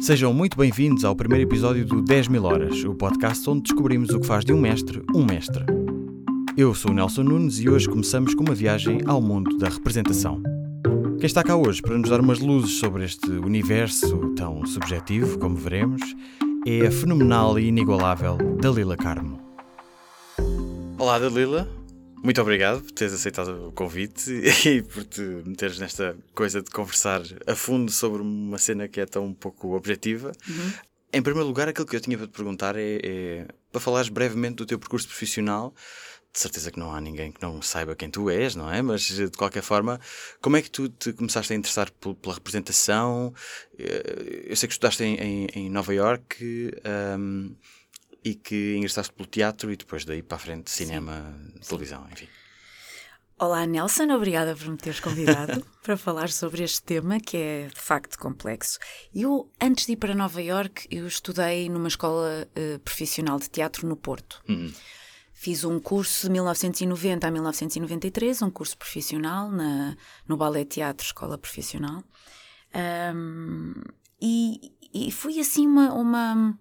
Sejam muito bem-vindos ao primeiro episódio do 10 mil horas, o podcast onde descobrimos o que faz de um mestre um mestre. Eu sou o Nelson Nunes e hoje começamos com uma viagem ao mundo da representação. Quem está cá hoje para nos dar umas luzes sobre este universo tão subjetivo, como veremos, é a fenomenal e inigualável Dalila Carmo. Olá, Dalila. Muito obrigado por teres aceitado o convite e por te meteres nesta coisa de conversar a fundo sobre uma cena que é tão um pouco objetiva. Uhum. Em primeiro lugar, aquilo que eu tinha para te perguntar é, é para falares brevemente do teu percurso profissional de certeza que não há ninguém que não saiba quem tu és, não é? Mas de qualquer forma, como é que tu te começaste a interessar pela representação? Eh, eu sei que estudaste em, em, em Nova York um, e que ingressaste pelo teatro e depois daí para a frente cinema, Sim. televisão, enfim. Olá Nelson, obrigada por me teres convidado para falar sobre este tema que é de facto complexo. Eu, antes de ir para Nova York, eu estudei numa escola uh, profissional de teatro no Porto. Uhum. Fiz um curso de 1990 a 1993, um curso profissional na, no Ballet Teatro Escola Profissional. Um, e, e foi assim uma, uma,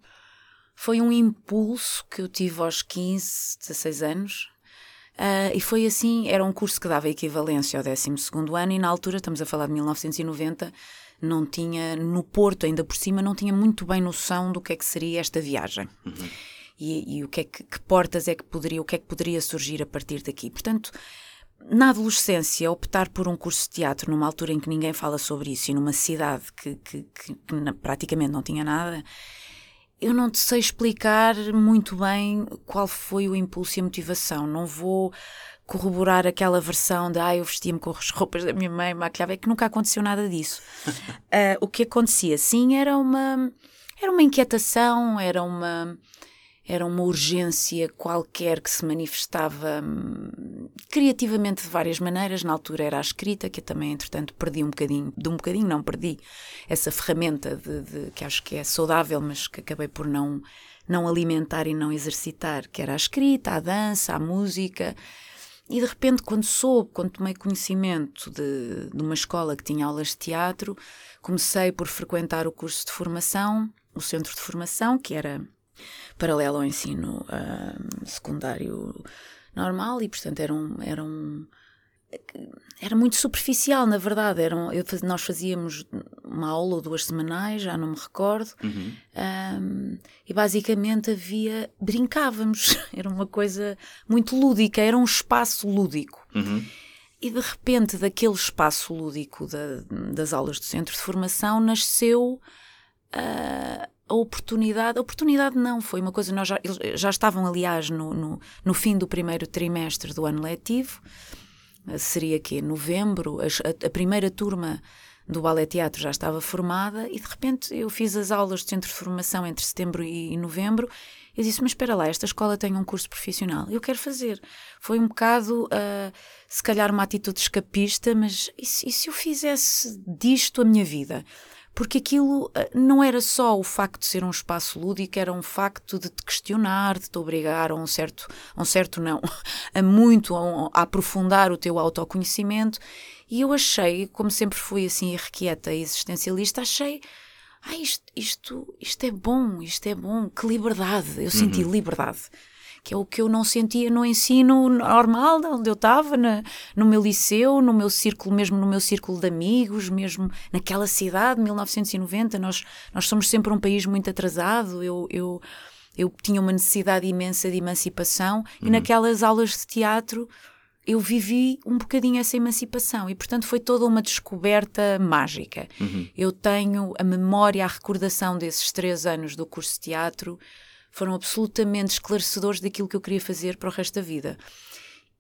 Foi um impulso que eu tive aos 15, 16 anos. Uh, e foi assim, era um curso que dava equivalência ao 12 ano e na altura, estamos a falar de 1990, não tinha, no Porto ainda por cima, não tinha muito bem noção do que é que seria esta viagem. Uhum e, e o que é que, que, portas é que poderia, o que é que poderia surgir a partir daqui. Portanto, na adolescência, optar por um curso de teatro numa altura em que ninguém fala sobre isso e numa cidade que, que, que, que praticamente não tinha nada, eu não te sei explicar muito bem qual foi o impulso e a motivação. Não vou corroborar aquela versão de ah, eu vestia-me com as roupas da minha mãe, maquilhava, é que nunca aconteceu nada disso. uh, o que acontecia, sim, era uma, era uma inquietação, era uma era uma urgência qualquer que se manifestava hum, criativamente de várias maneiras. Na altura era a escrita, que eu também, entretanto, perdi um bocadinho, de um bocadinho não perdi, essa ferramenta de, de, que acho que é saudável, mas que acabei por não, não alimentar e não exercitar, que era a escrita, a dança, a música. E de repente, quando soube, quando tomei conhecimento de, de uma escola que tinha aulas de teatro, comecei por frequentar o curso de formação, o centro de formação, que era paralelo ao ensino uh, secundário normal e, portanto, era um, era um era muito superficial, na verdade. Eram, eu, nós fazíamos uma aula ou duas semanais, já não me recordo, uhum. um, e basicamente havia. brincávamos, era uma coisa muito lúdica, era um espaço lúdico. Uhum. E de repente, daquele espaço lúdico da, das aulas do centro de formação, nasceu. Uh, a oportunidade, a oportunidade não, foi uma coisa, nós já, já estavam aliás no, no, no fim do primeiro trimestre do ano letivo, eh, seria que novembro, a, a, primeira turma do Ballet Teatro já estava formada e de repente eu fiz as aulas de centro de formação entre setembro e, e novembro eu disse, mas espera lá, esta escola tem um curso profissional, eu quero fazer. Foi um bocado, uh, se calhar uma atitude escapista, mas e se, e se eu fizesse disto a minha vida? Porque aquilo eh, não era só o facto de ser um espaço lúdico, era um facto de te questionar, de te obrigar a um certo, a um certo não, a muito, a, a aprofundar o teu autoconhecimento. E eu achei, como sempre fui assim irrequieta e existencialista, achei ah, isto, isto, isto é bom, isto é bom, que liberdade. Eu senti uhum. liberdade que é o que eu não sentia no ensino normal, onde eu estava, no meu liceu, no meu círculo, mesmo no meu círculo de amigos, mesmo naquela cidade, 1990. Nós, nós somos sempre um país muito atrasado. Eu, eu, eu tinha uma necessidade imensa de emancipação uhum. e naquelas aulas de teatro eu vivi um bocadinho essa emancipação e, portanto, foi toda uma descoberta mágica. Uhum. Eu tenho a memória, a recordação desses três anos do curso de teatro foram absolutamente esclarecedores daquilo que eu queria fazer para o resto da vida.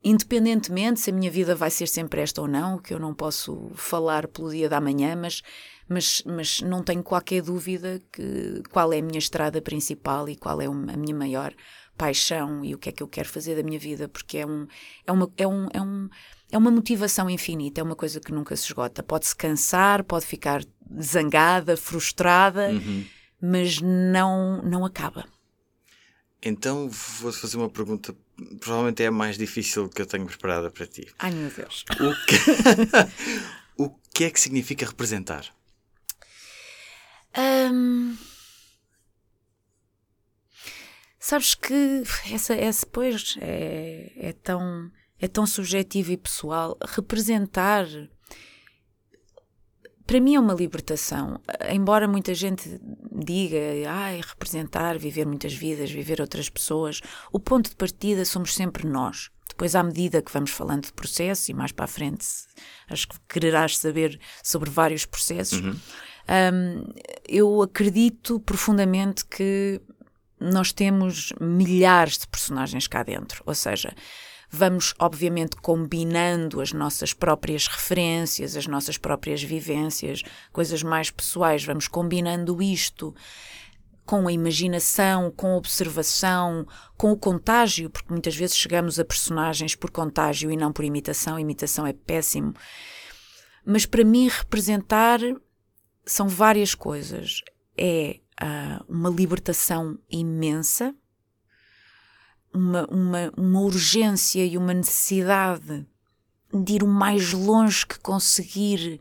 Independentemente se a minha vida vai ser sempre esta ou não, que eu não posso falar pelo dia da manhã, mas, mas, mas não tenho qualquer dúvida que qual é a minha estrada principal e qual é a minha maior paixão e o que é que eu quero fazer da minha vida, porque é, um, é, uma, é, um, é, um, é uma motivação infinita, é uma coisa que nunca se esgota. Pode-se cansar, pode ficar zangada, frustrada, uhum. mas não, não acaba. Então vou fazer uma pergunta, provavelmente é a mais difícil que eu tenho preparada para ti. Ai meu Deus. O que, o que é que significa representar? Um, sabes que essa, essa pois, é, é, tão, é tão subjetivo e pessoal. Representar para mim é uma libertação. Embora muita gente diga, ai, representar, viver muitas vidas, viver outras pessoas, o ponto de partida somos sempre nós. Depois, à medida que vamos falando de processo, e mais para a frente, acho que quererás saber sobre vários processos, uhum. um, eu acredito profundamente que nós temos milhares de personagens cá dentro. Ou seja, vamos, obviamente, combinando as nossas próprias referências, as nossas próprias vivências, coisas mais pessoais, vamos combinando isto com a imaginação, com a observação, com o contágio, porque muitas vezes chegamos a personagens por contágio e não por imitação. A imitação é péssimo. Mas para mim, representar são várias coisas. É uh, uma libertação imensa, uma, uma, uma urgência e uma necessidade de ir o mais longe que conseguir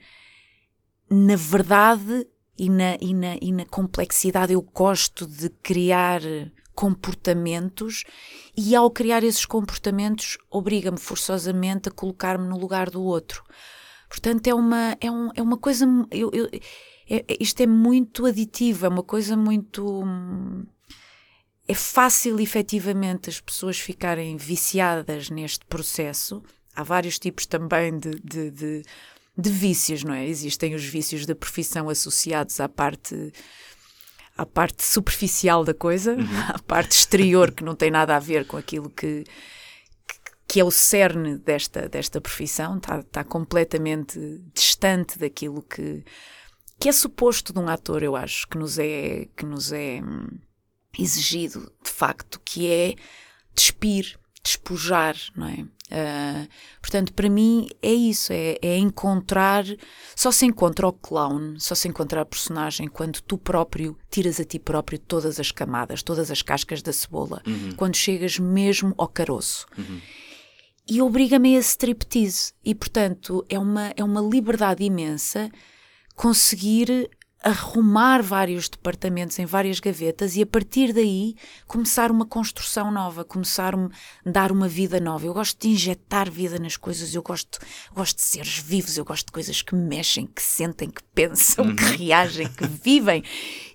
na verdade e na, e na, e na complexidade. Eu gosto de criar comportamentos e ao criar esses comportamentos obriga-me forçosamente a colocar-me no lugar do outro. Portanto, é uma, é um, é uma coisa. Eu, eu, é, isto é muito aditivo, é uma coisa muito é fácil efetivamente as pessoas ficarem viciadas neste processo. Há vários tipos também de, de, de, de vícios, não é? Existem os vícios da profissão associados à parte à parte superficial da coisa, uhum. à parte exterior que não tem nada a ver com aquilo que, que é o cerne desta, desta profissão, está, está completamente distante daquilo que, que é suposto de um ator, eu acho, que nos é, que nos é hum, exigido de facto, que é despir, despojar, não é? Uh, portanto, para mim é isso, é, é, encontrar. Só se encontra o clown, só se encontra a personagem quando tu próprio tiras a ti próprio todas as camadas, todas as cascas da cebola, uhum. quando chegas mesmo ao caroço. Uhum. E obriga-me a esse striptease. E, portanto, é uma, é uma liberdade imensa conseguir arrumar vários departamentos em várias gavetas e a partir daí começar uma construção nova, começar a dar uma vida nova. Eu gosto de injetar vida nas coisas, eu gosto, gosto de seres vivos, eu gosto de coisas que mexem, que sentem, que pensam, uhum. que reagem, que vivem.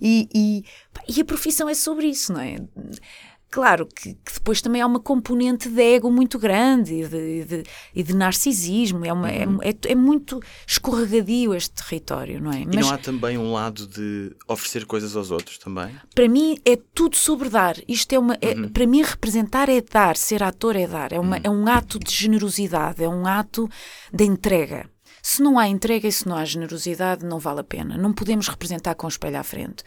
E, e, e a profissão é sobre isso, não é? Claro que, que, depois também há uma componente de ego muito grande e de, de, e de narcisismo. É, uma, é, uhum. é, é, muito escorregadio este território, não é? Mas, e não há também um lado de oferecer coisas aos outros também? Para mim é tudo sobre dar. Isto é uma. É, uhum. Para mim, representar é dar, ser ator é dar. É, uma, uhum. é um ato de generosidade, é um ato de entrega. Se não há entrega e se não há generosidade, não vale a pena. Não podemos representar com o espelho à frente.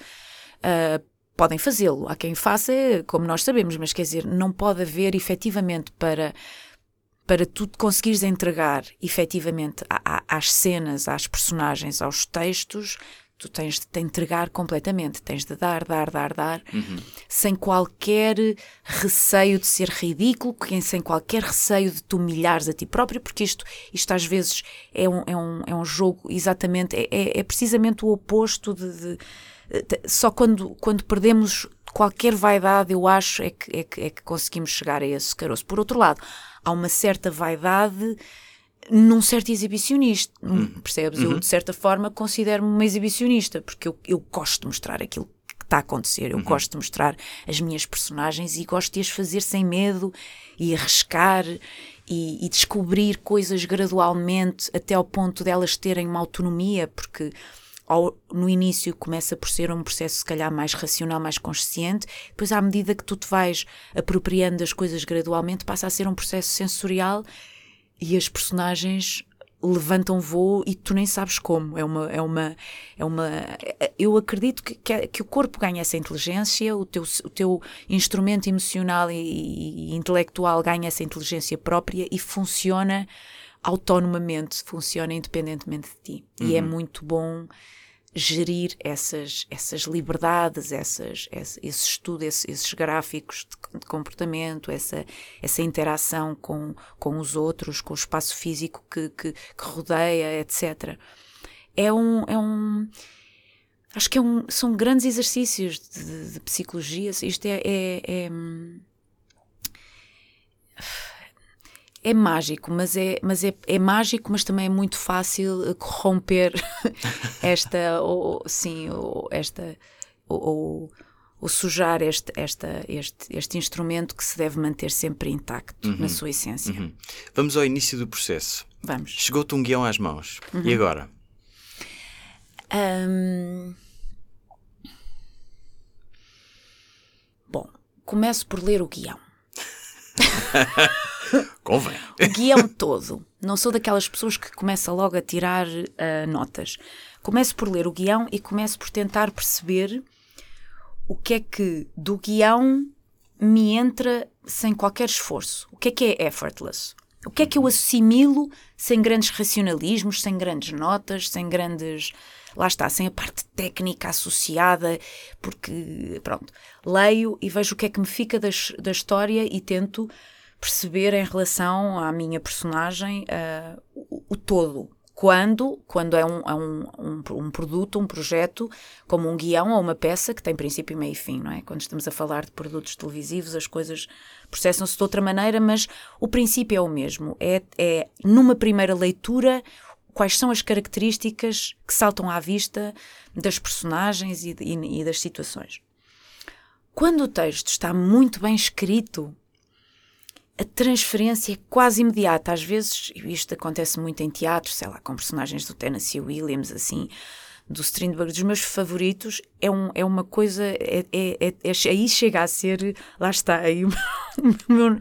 Uh, podem fazê-lo. Há quem faça, como nós sabemos, mas quer dizer, não pode haver efetivamente para para tu conseguires entregar efetivamente às cenas, às personagens, aos textos, tu tens de te entregar completamente, tens de dar, dar, dar, dar, uhum. sem qualquer receio de ser ridículo, sem qualquer receio de te humilhares a ti próprio, porque isto, isto às vezes é um, é um, é um jogo exatamente, é, é, é precisamente o oposto de, de só quando, quando perdemos qualquer vaidade, eu acho, é que, é, que, é que conseguimos chegar a esse caroço. Por outro lado, há uma certa vaidade num certo exibicionista, uhum. percebes? Uhum. Eu, de certa forma, considero-me uma exibicionista, porque eu, eu gosto de mostrar aquilo que está a acontecer, eu uhum. gosto de mostrar as minhas personagens e gosto de as fazer sem medo e arriscar e, e descobrir coisas gradualmente até ao ponto delas terem uma autonomia, porque ao, no início começa por ser um processo se calhar mais racional, mais consciente, depois à medida que tu te vais apropriando das coisas gradualmente, passa a ser um processo sensorial e as personagens levantam voo e tu nem sabes como. É uma. É uma, é uma eu acredito que, que, que o corpo ganha essa inteligência, o teu, o teu instrumento emocional e, e intelectual ganha essa inteligência própria e funciona autonomamente, funciona independentemente de ti. Uhum. E é uhum. muito bom gerir essas, essas liberdades, essas, esse, esse estudo, esse, esses gráficos de, de, comportamento, essa, essa interação com, com os outros, com o espaço físico que, que, que rodeia, etc. É um, é um acho que é um, são grandes exercícios de, de, de psicologia. Isto é, é, é, é mágico, mas, é, mas é, é mágico, mas também é muito fácil corromper esta, ou, sim, ou, esta, ou, ou sujar este, esta, este, este instrumento que se deve manter sempre intacto uhum. na sua essência. Uhum. Vamos ao início do processo. Vamos. Chegou-te um guião às mãos. Uhum. E agora? Um... Bom, começo por ler o guião. Convém. O guião todo. Não sou daquelas pessoas que começa logo a tirar uh, notas. Começo por ler o guião e começo por tentar perceber o que é que do guião me entra sem qualquer esforço. O que é que é effortless? O que é que eu assimilo sem grandes racionalismos, sem grandes notas, sem grandes. Lá está, sem a parte técnica associada, porque, pronto, leio e vejo o que é que me fica da história e tento perceber em relação à minha personagem uh, o, o todo, quando, quando é, um, é um, um, um, produto, um projeto, como um guião ou uma peça que tem princípio, meio e fim, não é? Quando estamos a falar de produtos televisivos, as coisas processam-se de outra maneira, mas o princípio é o mesmo. É, é, numa primeira leitura, quais são as características que saltam à vista das personagens e, e, e das situações. Quando o texto está muito bem escrito, a transferência é quase imediata. Às vezes, isto acontece muito em teatro, sei lá, com personagens do Tennessee Williams, assim, do Strindberg, dos meus favoritos, é, um, é uma coisa, é, é, é, é aí chega a ser, lá está, aí o meu,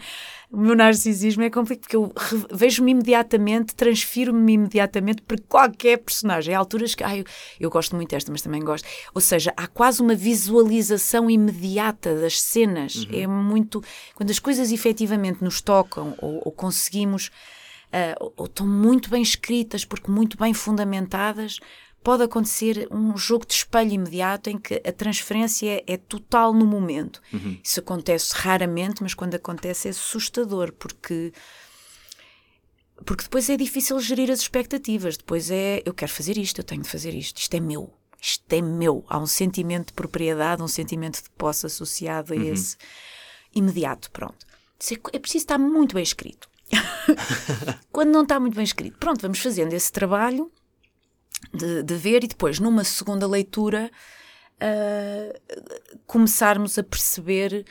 o meu narcisismo é complicado, porque eu vejo-me imediatamente, transfiro-me imediatamente para qualquer personagem. Há alturas que, ai, eu, eu gosto muito desta, mas também gosto. Ou seja, há quase uma visualização imediata das cenas. Uhum. É muito. Quando as coisas efetivamente nos tocam ou, ou conseguimos. Uh, ou estão muito bem escritas, porque muito bem fundamentadas, pode acontecer um jogo de espelho imediato em que a transferência é, total no momento. Uhum. Isso acontece raramente, mas quando acontece é assustador, porque porque depois é difícil gerir as expectativas. Depois é, eu quero fazer isto, eu tenho de fazer isto, isto é meu, isto é meu. Há um sentimento de propriedade, um sentimento de posse associado a uhum. esse imediato, pronto. É, é preciso estar muito bem escrito. Quando não está muito bem escrito, pronto, vamos fazendo esse trabalho de, de ver e depois, numa segunda leitura, uh, começarmos a perceber.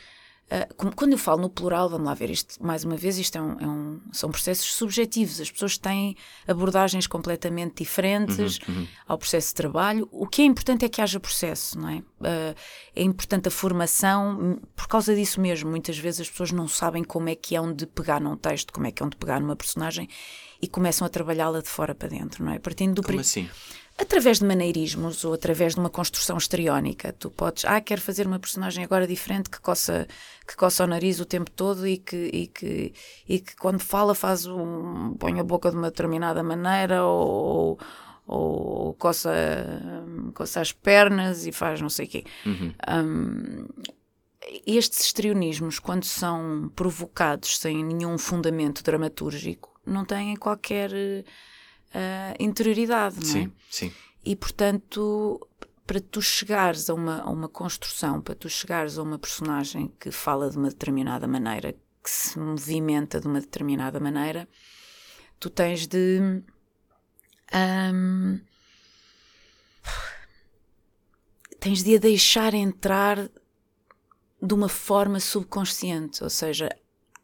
Uh, quando eu falo no plural, vamos lá ver isto mais uma vez, isto é um, é um, são processos subjetivos, as pessoas têm abordagens completamente diferentes uhum, uhum. ao processo de trabalho. O que é importante é que haja processo, não é? Uh, é importante a formação, por causa disso mesmo. Muitas vezes as pessoas não sabem como é que hão de pegar num texto, como é que hão de pegar numa personagem e começam a trabalhá-la de fora para dentro, não é? Partindo do Como assim? Através de maneirismos ou através de uma construção estriónica. Tu podes, ah, quero fazer uma personagem agora diferente que coça, que coça o nariz o tempo todo e que, e que, e que quando fala faz um, põe a boca de uma determinada maneira ou, ou coça, coça as pernas e faz não sei o quê. Uhum. Um, estes estrionismos, quando são provocados sem nenhum fundamento dramatúrgico, não têm qualquer uh, interioridade, não é? Sim, sim. E, portanto, para tu chegares a uma, a uma construção, para tu chegares a uma personagem que fala de uma determinada maneira, que se movimenta de uma determinada maneira, tu tens de. Um, tens de a deixar entrar de uma forma subconsciente, ou seja,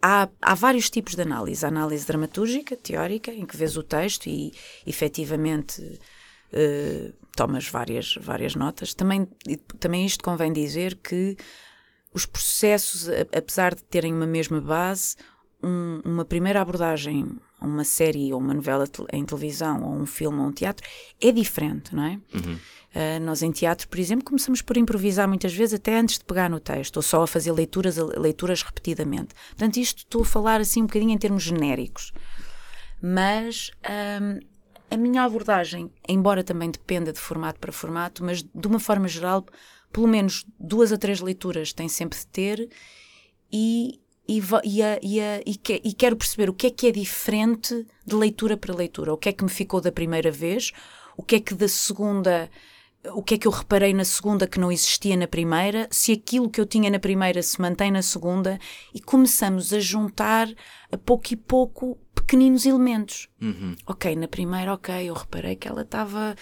há, há vários tipos de análise. A análise dramatúrgica, teórica, em que vês o texto e efetivamente uh, tomas várias, várias notas. Também, também isto convém dizer que os processos, apesar de terem uma mesma base, um, uma primeira abordagem a uma série ou uma novela em televisão ou um filme ou um teatro é diferente, não é? Uhum. Uh, nós em teatro, por exemplo, começamos por improvisar muitas vezes até antes de pegar no texto, ou só a fazer leituras, leituras repetidamente. Portanto, isto estou a falar assim um bocadinho em termos genéricos. Mas um, a minha abordagem, embora também dependa de formato para formato, mas de uma forma geral, pelo menos duas a três leituras tem sempre de ter e, e, e, a, e, a, e, que, e quero perceber o que é que é diferente de leitura para leitura, o que é que me ficou da primeira vez, o que é que da segunda o que é que eu reparei na segunda que não existia na primeira, se aquilo que eu tinha na primeira se mantém na segunda, e começamos a juntar a pouco e pouco pequeninos elementos. Uhum. Ok, na primeira, ok, eu reparei que ela estava.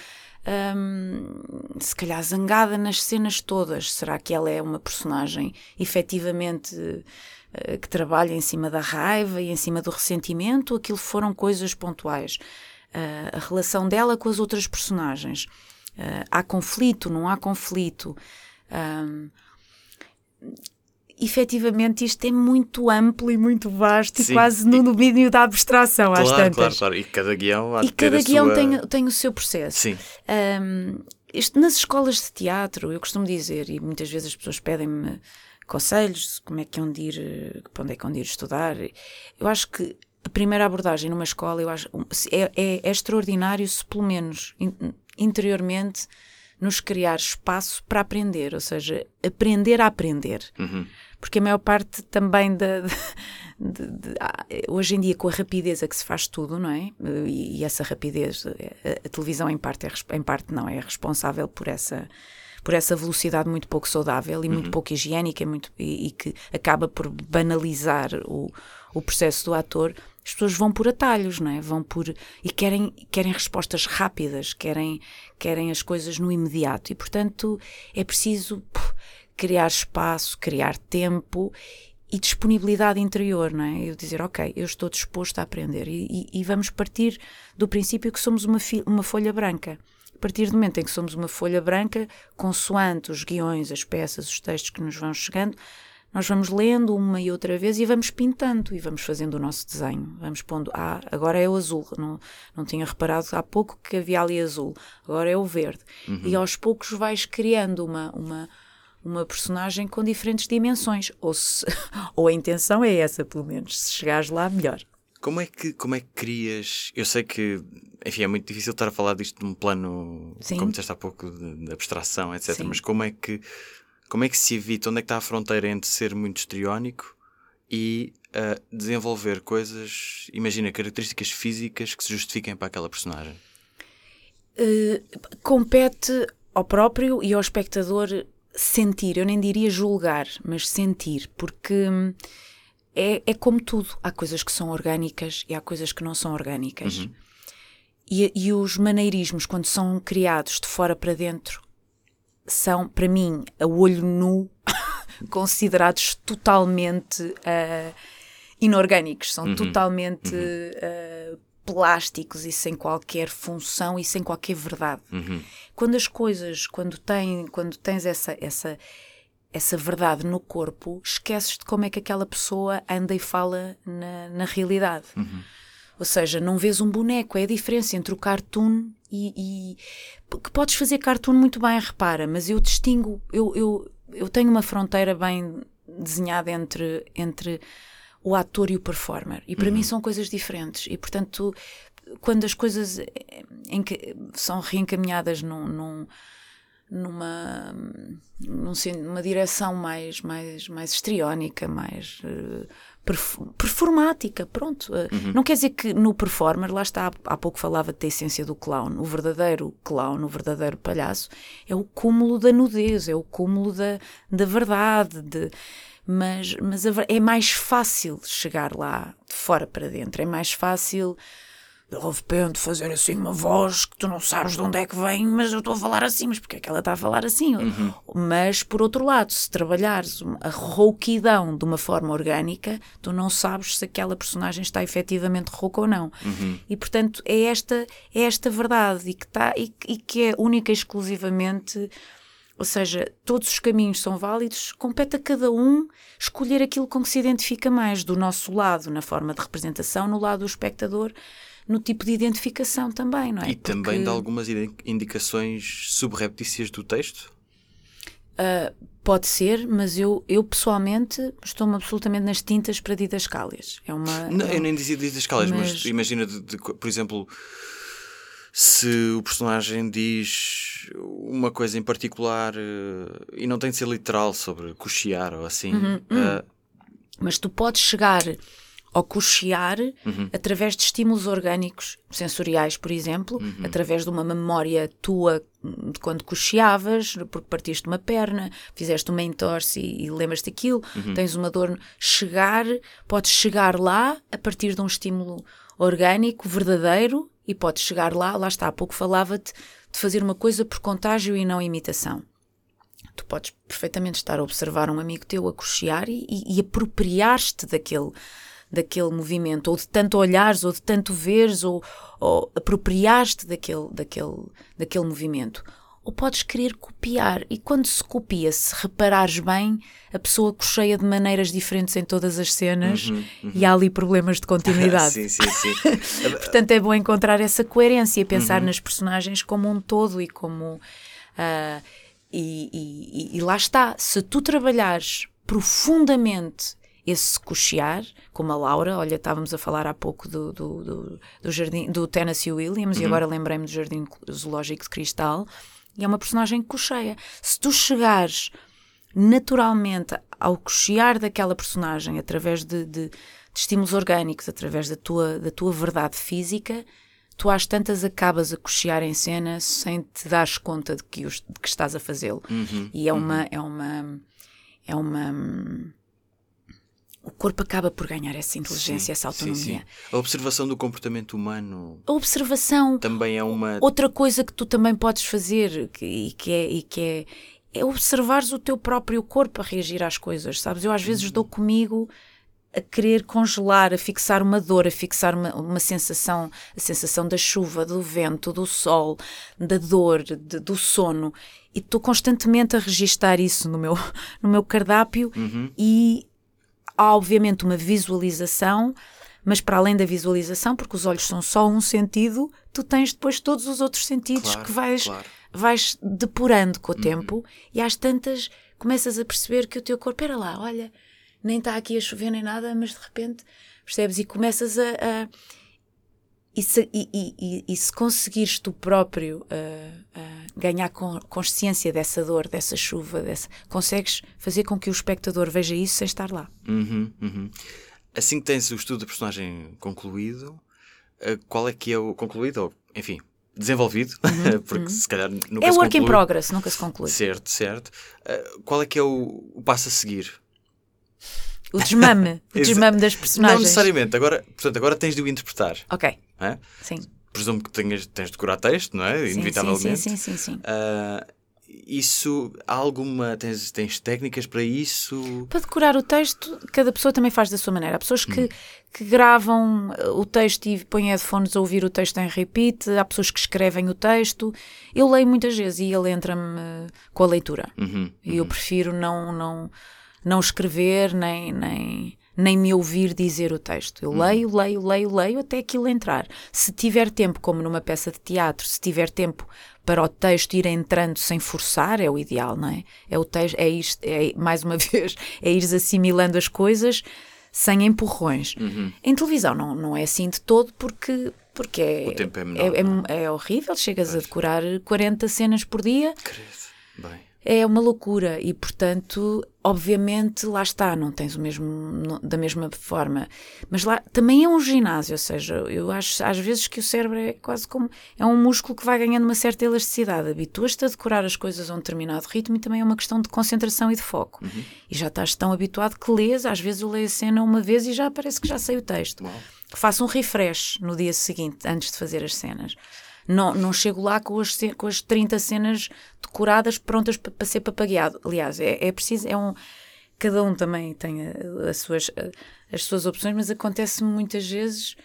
hum, se calhar zangada nas cenas todas. Será que ela é uma personagem efetivamente eh, que trabalha em cima da raiva e em cima do ressentimento? Ou aquilo foram coisas pontuais? Ah, a relação dela com as outras personagens. Ah, há conflito, não há conflito? Ahm, efetivamente isto é muito amplo e muito vasto Sim, e quase no domínio da abstração às Claro, tantas. claro, claro. E cada guião há E cada guião sua... tem, tem o seu processo. Sim. Ahm, isto, nas escolas de teatro, eu costumo dizer, e muitas vezes as pessoas pedem-me conselhos, como é que hão de ir, para onde é que hão de ir estudar. Eu acho que a primeira abordagem numa escola eu acho, é, é- é extraordinário se pelo menos interiormente nos criar espaço para aprender, ou seja, aprender a aprender. Uhum. Porque a maior parte também da. de- de- ah, hoje em dia, com a rapidez a que se faz tudo, não é? E, e essa rapidez, a, a televisão em parte, é, em parte não, é responsável por essa, por essa velocidade muito pouco saudável e muito pouco higiênica e, muito, e, e que acaba por banalizar o, o processo do ator. As pessoas vão por atalhos, não é? Vão por. e querem, querem respostas rápidas, querem, querem as coisas no imediato. E, portanto, é preciso puf, criar espaço, criar tempo e disponibilidade interior, não é? Eu dizer, ok, eu estou disposto a aprender e, e- e vamos partir do princípio que somos uma, uma folha branca. A partir do momento em que somos uma folha branca, consoante os guiões, as peças, os textos que nos vão chegando, nós vamos lendo uma e outra vez e vamos pintando e vamos fazendo o nosso desenho. Vamos pondo, ah, agora é o azul. Não, não tinha reparado há pouco que havia ali azul. Agora é o verde. E aos poucos vais criando uma, uma, uma personagem com diferentes dimensões. Ou, se- ou a intenção é essa, pelo menos. Se chegares lá, melhor. Como é que como é que crias? Eu sei que, enfim, é muito difícil estar a falar disto num plano, Sim. como disseste há pouco, de, de abstração, etc. Sim. Mas como é que como é que se evita? Onde é que está a fronteira entre ser muito histriónico e ah, desenvolver coisas, imagina, características físicas que se justifiquem para aquela personagem? Eh, compete ao próprio e ao espectador sentir, eu nem diria julgar, mas sentir, porque hum, é, é como tudo. Há coisas que são orgânicas e há coisas que não são orgânicas. E, e os maneirismos, quando são criados de fora para dentro, são, para mim, a olho nu, considerados totalmente ah, inorgânicos, são totalmente ah, plásticos e sem qualquer função e sem qualquer verdade. Quando as coisas, quando, têm, quando tens essa, essa, essa verdade no corpo, esqueces de como é que aquela pessoa anda e fala na, na realidade. Ou seja, não vês um boneco, é a diferença entre o cartoon e. e que podes fazer cartoon muito bem, repara, mas eu distingo, eu, eu, eu tenho uma fronteira bem desenhada entre, entre o ator e o performer. E para mim são coisas diferentes. E portanto, quando as coisas em que são reencaminhadas num, num- numa, num numa direção mais, mais, mais histriónica, mais eh, perf- performática, pronto. Eh, Não quer dizer que no performer, lá está, há, pouco falava da essência do clown, o verdadeiro clown, o verdadeiro palhaço, é o cúmulo da nudez, é o cúmulo da, da verdade, de, mas, mas é mais fácil chegar lá de fora para dentro, é mais fácil de repente fazer assim uma voz que tu não sabes de onde é que vem, mas eu estou a falar assim, mas porque é que ela está a falar assim? Mas, por outro lado, se trabalhares a rouquidão de uma forma orgânica, tu não sabes se aquela personagem está efetivamente rouca ou não. E, portanto, é esta, é esta verdade e que, está, e, e que é única e exclusivamente... Ou seja, todos os caminhos são válidos, compete a cada um escolher aquilo com que se identifica mais, do nosso lado, na forma de representação, no lado do espectador, no tipo de identificação também, não é? E também Porque, de algumas indi- indicações subreptícias do texto? ah, pode ser, mas eu, eu pessoalmente estou-me absolutamente nas tintas para didascálias. É uma. Não, é eu nem dizia das escalas, mas, mas- imagina, de- de por exemplo, se o personagem diz uma coisa em particular eh, e não tem de ser literal sobre cochear ou assim, Uhum, eh, Mas tu podes chegar ao cochear através de estímulos orgânicos, sensoriais, por exemplo, através de uma memória tua de quando cocheavas, porque partiste uma perna, fizeste uma entorse e, e lembras-te daquilo, uhum. tens uma dor. Chegar, podes chegar lá a partir de um estímulo orgânico, verdadeiro, e podes chegar lá, lá está, há pouco falava-te de fazer uma coisa por contágio e não imitação. Tu podes perfeitamente estar a observar um amigo teu a cochear e, e, e apropriar-te daquele daquele movimento, ou de tanto olhares, ou de tanto veres, ou, ou apropriaste daquele, daquele, daquele movimento. Ou podes querer copiar, e quando se copia, se reparares bem, a pessoa cocheia de maneiras diferentes em todas as cenas uhum, uhum. e há ali problemas de continuidade. sim, sim, sim. Portanto, é bom encontrar essa coerência, pensar uhum. nas personagens como um todo e como. Uh, e, e, e, lá está, se tu trabalhares profundamente esse cochear, como a Laura, olha, estávamos a falar há pouco do, do, do, do jardim, do Tennessee Williams uhum. e agora lembrei-me do Jardim Zoológico de Cristal, e é uma personagem que cocheia. Se tu chegares naturalmente ao cochear daquela personagem através de, de, de, estímulos orgânicos, através da tua, da tua verdade física, tu às tantas acabas a cochear em cena sem te dares conta de que, de que estás a fazê-lo. Uhum, e é uma, uhum. é uma. É uma o corpo acaba por ganhar essa inteligência, sim, essa autonomia. Sim, sim. A observação do comportamento humano. A observação. Também é uma. Outra coisa que tu também podes fazer e que é. E que é é observares o teu próprio corpo a reagir às coisas, sabes? Eu às vezes uhum. dou comigo a querer congelar, a fixar uma dor, a fixar uma, uma sensação, a sensação da chuva, do vento, do sol, da dor, de, do sono. E estou constantemente a registar isso no meu, no meu cardápio uhum. e há obviamente uma visualização, mas para além da visualização, porque os olhos são só um sentido, tu tens depois todos os outros sentidos claro, que vais, claro. vais depurando com o uhum. tempo e às tantas começas a perceber que o teu corpo, era lá, olha, nem está aqui a chover nem nada, mas de repente percebes e começas a, a e se, e, e, e, se conseguires tu próprio uh, uh, ganhar consciência dessa dor, dessa chuva, dessa, consegues fazer com que o espectador veja isso sem estar lá. Uhum, uhum. Assim que tens o estudo da personagem concluído, uh, qual é que é o concluído? Ou, enfim, desenvolvido, uhum, porque uhum. se calhar nunca é se work in progress, nunca se conclui. Certo, certo. qual é que é o, o passo a seguir? O desmame, o desmame das personagens. Não necessariamente, agora, portanto, agora tens de o interpretar. Ok. É? Sim. Presumo que tenhas, tens de decorar texto, não é? Sim, Inevitavelmente. Sim, sim, sim. sim, sim. Uh, isso, há alguma. Tens, tens técnicas para isso? Para decorar o texto, cada pessoa também faz da sua maneira. Há pessoas que, hum. que gravam o texto e põem headphones a ouvir o texto em repeat, há pessoas que escrevem o texto. Eu leio muitas vezes e ele entra-me com a leitura. Uhum, e eu uhum. prefiro não, não, não escrever nem. nem nem me ouvir dizer o texto. Eu leio, leio, leio, leio até aquilo entrar. Se tiver tempo, como numa peça de teatro, se tiver tempo para o texto ir entrando sem forçar, é o ideal, não é? É o texto, é isto, é, mais uma vez, é ires assimilando as coisas sem empurrões. Uhum. Em televisão não, não é assim de todo porque porque é, o tempo é, menor, é, é, é horrível, chegas pois. a decorar 40 cenas por dia. Credo. Bem é uma loucura e, portanto, obviamente, lá está, não tens o mesmo, não, da mesma forma. Mas lá também é um ginásio, ou seja, eu acho às vezes que o cérebro é quase como. é um músculo que vai ganhando uma certa elasticidade. Habituas-te a decorar as coisas a um determinado ritmo e também é uma questão de concentração e de foco. Uhum. E já estás tão habituado que lês, às vezes eu leio a cena uma vez e já parece que já sei o texto. Wow. Faço um refresh no dia seguinte, antes de fazer as cenas. Não, não chego lá com as, com as 30 cenas decoradas prontas para, ser papagueado. Aliás, é, é preciso, é um. Cada um também tem as suas, as suas opções, mas acontece muitas vezes,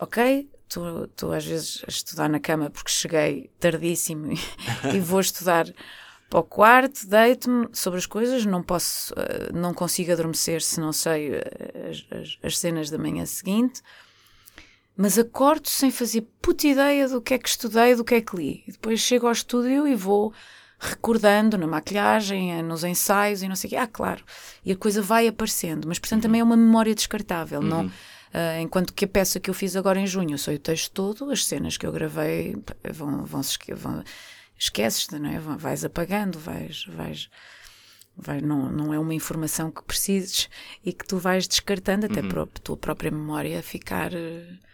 ok, estou às vezes a estudar na cama porque cheguei tardíssimo e, e vou estudar para o quarto, deito-me sobre as coisas, não posso, eh, não consigo adormecer se não sei eh, as, as, as cenas da manhã seguinte mas acordo sem fazer puta ideia do que é que estudei, do que é que li. E depois chego ao estúdio e vou recordando na maquilhagem, eh, nos ensaios e não sei o quê. Ah, claro. E a coisa vai aparecendo, mas portanto uhum. também é uma memória descartável, uhum. não? Uh, enquanto que a peça que eu fiz agora em junho, eu sei o texto todo, as cenas que eu gravei vão, vão, esque vão esqueces-te, não é? Vais apagando, vais, vais, vai, não, não é uma informação que precises e que tu vais descartando até uhum. para a tua própria memória ficar uh,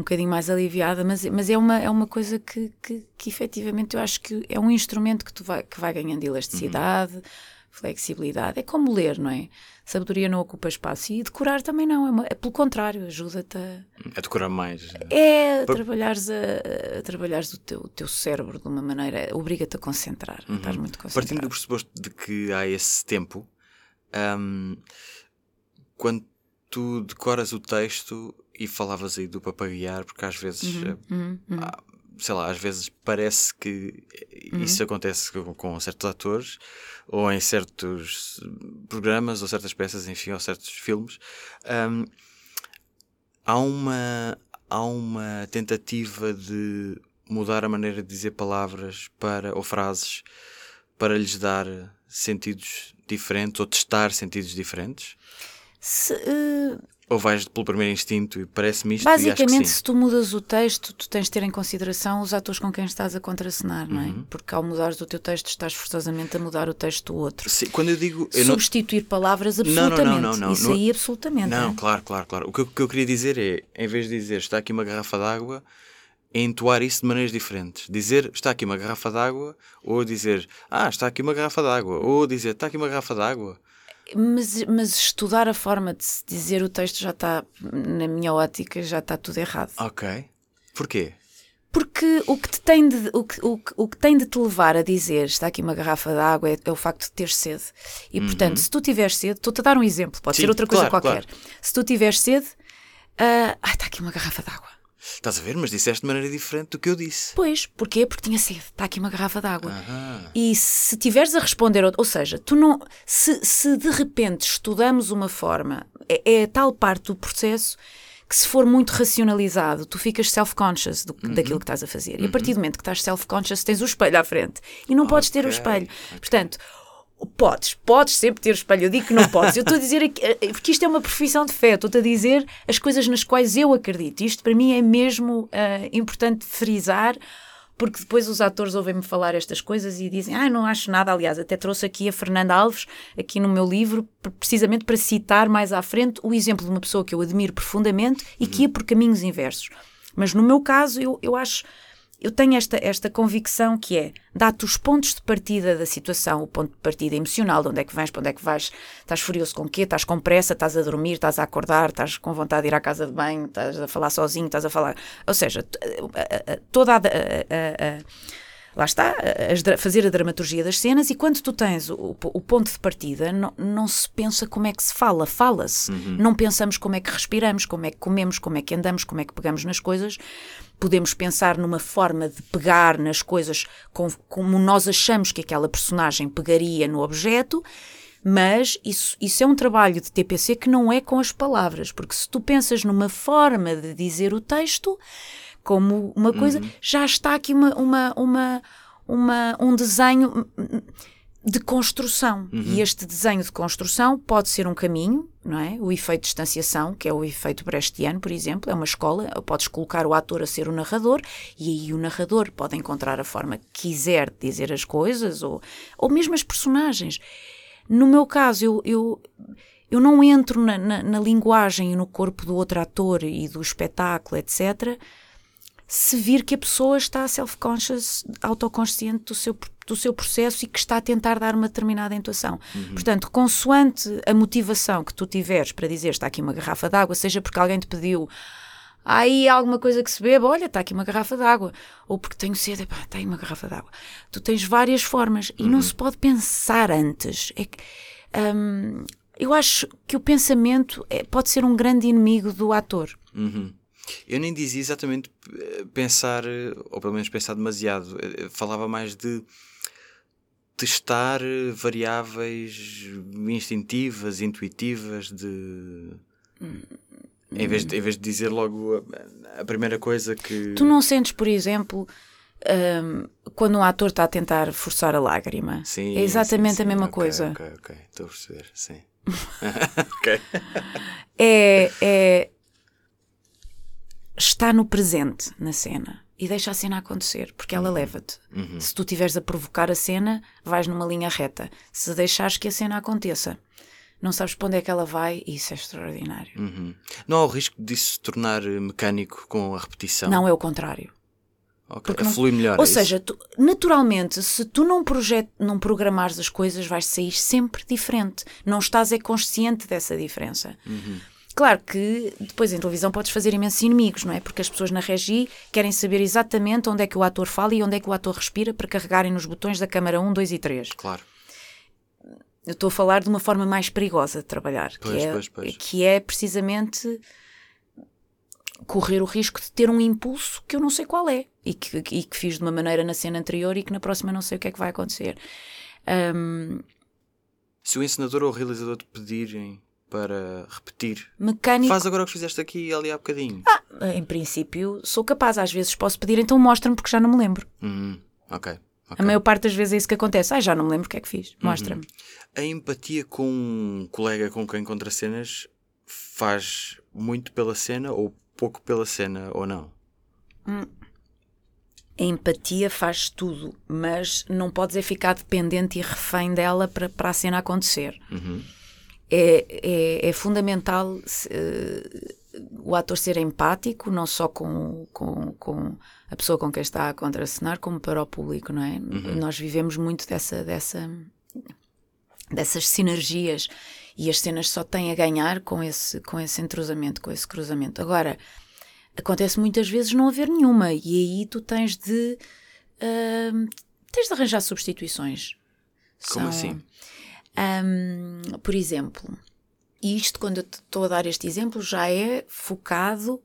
um bocadinho mais aliviada, mas, mas é, uma, é uma coisa que, que, que efetivamente eu acho que é um instrumento que, tu vai, que vai ganhando elasticidade, uhum. flexibilidade. É como ler, não é? Sabedoria não ocupa espaço. E decorar também não, é, uma, é pelo contrário, ajuda-te a. A decorar mais. É, a trabalhares, a, a trabalhares o, teu, o teu cérebro de uma maneira, obriga-te a concentrar, uhum. estás muito concentrado. Partindo do pressuposto de que há esse tempo, um, quando tu decoras o texto e falavas aí do papagaear, porque às vezes, uhum, uhum, uhum. sei lá, às vezes parece que uhum. isso acontece com, com, certos atores ou em certos programas ou certas peças, enfim, ou certos filmes. Um, há uma há uma tentativa de mudar a maneira de dizer palavras para ou frases para lhes dar sentidos diferentes ou testar sentidos diferentes? Se, uh, Ou vais pelo primeiro instinto e parece-me isto Basicamente, se tu mudas o texto, tu tens de ter em consideração os atores com quem estás a contracenar, não é? Uhum. Porque ao mudares o teu texto, estás forçosamente a mudar o texto do outro. Sim, quando eu digo. Eu Substituir não... palavras, absolutamente. Não, não, não, Isso aí, absolutamente. Não, é? claro, claro, claro. O que, eu, que eu queria dizer é, em vez de dizer está aqui uma garrafa d'água, é entoar isso de maneiras diferentes. Dizer está aqui uma garrafa d'água, ou dizer ah, está aqui uma garrafa d'água, ou dizer está aqui uma garrafa d'água. Mas, mas estudar a forma de se dizer o texto já está, na minha ótica, já está tudo errado. Ok. Porquê? Porque o que, te tem de, o, que, o, o que tem de te levar a dizer está aqui uma garrafa de água é, é o facto de ter sede. E uhum. portanto, se tu tiveres sede, estou-te a dar um exemplo, pode Sim, ser outra coisa claro, qualquer. Claro. Se tu tiveres sede, uh, ah, está aqui uma garrafa de água. Estás a ver? Mas disseste de maneira diferente do que eu disse. Pois, porquê? Porque tinha sede. Está aqui uma garrafa d'água. E se tiveres a responder, ou seja, tu não. Se, se de repente estudamos uma forma, é, é tal parte do processo que se for muito racionalizado, tu ficas self-conscious uhum. daquilo que estás a fazer. E a partir do uhum. momento que estás self-conscious, tens o espelho à frente. E não okay. podes ter o espelho. Okay. Portanto, Podes, podes sempre ter espelho. Eu digo que não podes. Eu estou a dizer aqui, eh, porque isto é uma profissão de fé. Estou-te a dizer as coisas nas quais eu acredito. Isto para mim é mesmo uh, importante frisar, porque depois os atores ouvem-me falar estas coisas e dizem: Ah, não acho nada. Aliás, até trouxe aqui a Fernanda Alves, aqui no meu livro, precisamente para citar mais à frente o exemplo de uma pessoa que eu admiro profundamente e que ia por caminhos inversos. Mas no meu caso, eu, eu acho eu tenho esta, esta convicção que é, dá-te os pontos de partida da situação, o ponto de partida emocional, de onde é que vens, para onde é que vais, estás furioso com o quê, estás com pressa, estás a dormir, estás a acordar, estás com vontade de ir à casa de banho, estás a falar sozinho, estás a falar... Ou seja, toda a, a, a lá está, a, fazer a dramaturgia das cenas e quando tu tens o, o ponto de partida, não, não, se pensa como é que se fala, fala-se. Uhum. Não pensamos como é que respiramos, como é que comemos, como é que andamos, como é que pegamos nas coisas. Podemos pensar numa forma de pegar nas coisas com, como nós achamos que aquela personagem pegaria no objeto, mas isso, isso é um trabalho de TPC que não é com as palavras, porque se tu pensas numa forma de dizer o texto, como uma coisa, uhum. já está aqui uma, uma, uma, uma, um desenho de construção. Uhum. E este desenho de construção pode ser um caminho, não é? O efeito de distanciação, que é o efeito brechtiano, por exemplo, é uma escola, podes colocar o ator a ser o narrador e aí o narrador pode encontrar a forma que quiser de dizer as coisas ou, ou mesmo as personagens. No meu caso, eu, eu, eu não entro na, na, na linguagem e no corpo do outro ator e do espetáculo, etc., se vir que a pessoa está self-conscious, autoconsciente do seu, do seu processo e que está a tentar dar uma determinada intuação. Uhum. Portanto, consoante a motivação que tu tiveres para dizer está aqui uma garrafa d'água, seja porque alguém te pediu aí alguma coisa que se beba, olha, está aqui uma garrafa d'água, ou porque tenho sede, pá, está aí uma garrafa d'água. Tu tens várias formas e uhum. não se pode pensar antes. É que, hum, eu acho que o pensamento é, pode ser um grande inimigo do ator. Uhum. Eu nem dizia exatamente eh, pensar, eh, ou pelo menos pensar demasiado. Eh, falava mais de testar variáveis instintivas, intuitivas, de. Em vez, de, em vez de dizer logo a, a primeira coisa que. Tu não sentes, por exemplo, um, quando um ator está a tentar forçar a lágrima. Sim, é exatamente sim, sim. a mesma okay, coisa. Ok, ok, estou a perceber, sim. ok. É, é, está no presente na cena e deixa a cena acontecer, porque ela leva-te. Uhum. Se tu estiveres a provocar a cena, vais numa linha reta. Se deixares que a cena aconteça, não sabes para onde é que ela vai e isso é extraordinário. Uhum. Não há o risco disso se tornar eh, mecânico com a repetição? Não, é o contrário. Okay. A flui melhor. Ou é seja, tu, naturalmente, se tu não, projet, não programares as coisas, vais sair sempre diferente. Não estás é consciente dessa diferença. Uhum. Claro que depois em televisão podes fazer imensos inimigos, não é? Porque as pessoas na regi querem saber exatamente onde é que o ator fala e onde é que o ator respira para carregarem nos botões da câmara 1, 2 e 3. Claro. Eu estou a falar de uma forma mais perigosa de trabalhar, pois, que, é, pois, pois. que é precisamente correr o risco de ter um impulso que eu não sei qual é e que, e que fiz de uma maneira na cena anterior e que na próxima não sei o que é que vai acontecer. Um, Se o encenador ou o realizador te pedirem para repetir, mecânico. faz agora o que fizeste aqui ali há bocadinho. Ah, em princípio, sou capaz. Às vezes posso pedir, então mostra-me porque já não me lembro. Uhum. Ok. A maior parte das vezes é isso que acontece. Ah, já não me lembro o que é que fiz. Mostra-me. A empatia com um colega com quem contra cenas faz muito pela cena ou pouco pela cena ou não? Hum. A empatia faz tudo, mas não podes é ficar dependente e refém dela para, para a cena acontecer. Uhum. É, é, é, fundamental uh, o ator ser empático, não só com, com, com a pessoa com quem está a contracenar, como para o público, não é? Uhum. Nós vivemos muito dessa, dessa, dessas sinergias e as cenas só têm a ganhar com esse, com esse entrosamento, com esse cruzamento. Agora, acontece muitas vezes não haver nenhuma e aí tu tens de uh, tens de arranjar substituições. Como São, assim? Um, por exemplo, isto quando eu estou a dar este exemplo já é focado.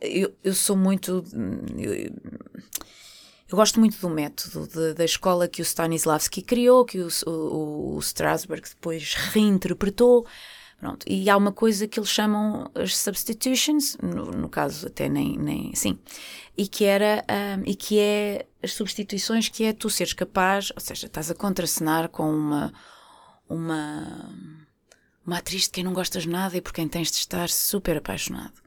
Eu, eu sou muito. Eu, eu gosto muito do método de, da escola que o Stanislavski criou, que o, o, o Strasberg depois reinterpretou. Pronto. E há uma coisa que eles chamam as substitutions, no, no caso até nem, nem sim, e que era um, e que é as substituições que é tu seres capaz, ou seja, estás a contracenar com uma uma uma atriz de quem não gostas nada e por quem tens de estar super apaixonado.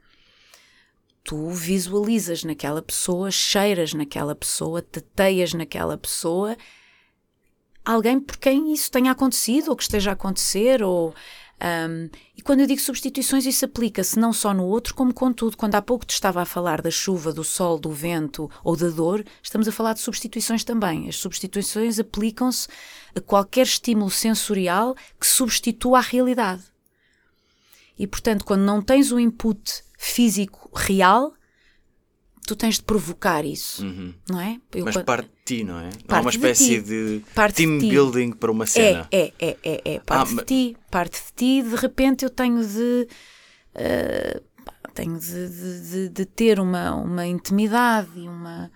Tu visualizas naquela pessoa, cheiras naquela pessoa, teteias naquela pessoa alguém por quem isso tenha acontecido ou que esteja a acontecer ou um, e quando eu digo substituições, isso aplica-se não só no outro, como com tudo. Quando há pouco te estava a falar da chuva, do sol, do vento ou da dor, estamos a falar de substituições também. As substituições aplicam-se a qualquer estímulo sensorial que substitua a realidade. E portanto, quando não tens o input físico real, tu tens de provocar isso, uhum. não é? Eu, Mas parte ti, não é? Parte Há uma espécie de, de team de building para uma cena. É, é, é, é, é. parte ah, de ti, parte de ti, de repente eu tenho de uh, tenho de, de, de, ter uma, uma intimidade e uma,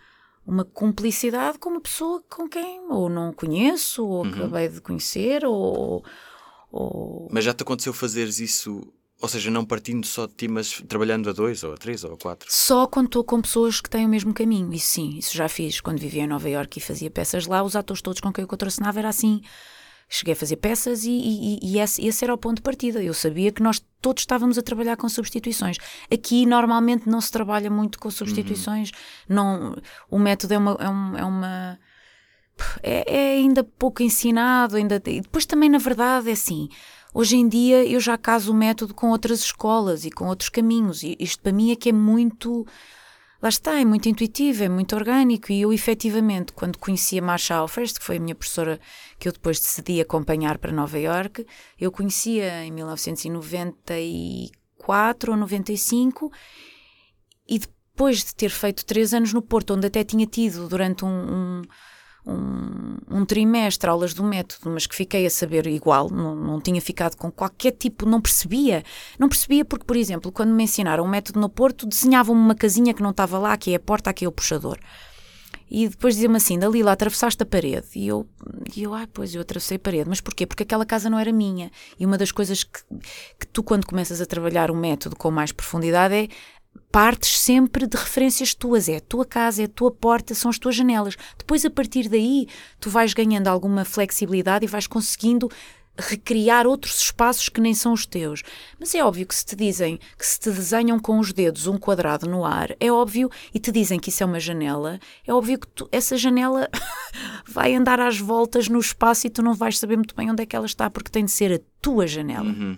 uma cumplicidade com uma pessoa com quem ou não conheço, ou uhum. acabei de conhecer, ou, ou... Mas já te aconteceu fazeres isso ou seja, não partindo só de ti, mas trabalhando a dois, ou a três, ou a quatro? Só quando estou com pessoas que têm o mesmo caminho. Isso sim, isso já fiz. Quando vivia em Nova Iorque e fazia peças lá, os atores todos com quem eu contracenava era assim. Cheguei a fazer peças e, e, e esse, esse, era o ponto de partida. Eu sabia que nós todos estávamos a trabalhar com substituições. Aqui, normalmente, não se trabalha muito com substituições. Uhum. Não, o método é uma... É, um, é uma é, é ainda pouco ensinado. Ainda, e depois também, na verdade, é assim Hoje em dia eu já caso o método com outras escolas e com outros caminhos, e isto para mim é que é muito. Lá está, é muito intuitivo, é muito orgânico. E eu, efetivamente, quando conheci a Marsha Alfrest, que foi a minha professora que eu depois decidi acompanhar para Nova York, eu conhecia em 1994 ou 95, e depois de ter feito três anos no Porto, onde até tinha tido durante um, um um, um, trimestre aulas do método, mas que fiquei a saber igual, não, não tinha ficado com qualquer tipo, não percebia. Não percebia porque, por exemplo, quando me ensinaram o método no Porto, desenhavam-me uma casinha que não estava lá, aqui é a porta, aqui é o puxador. E depois diziam-me assim, dali lá atravessaste a parede. E eu, e eu, ah, pois eu atravessei a parede. Mas porquê? Porque aquela casa não era minha. E uma das coisas que, que tu, quando começas a trabalhar o método com mais profundidade, é partes sempre de referências tuas. É a tua casa, é a tua porta, são as tuas janelas. Depois, a partir daí, tu vais ganhando alguma flexibilidade e vais conseguindo recriar outros espaços que nem são os teus. Mas é óbvio que se te dizem que se te desenham com os dedos um quadrado no ar, é óbvio, e te dizem que isso é uma janela, é óbvio que tu, essa janela vai andar às voltas no espaço e tu não vais saber muito bem onde é que ela está, porque tem de ser a tua janela. Uhum.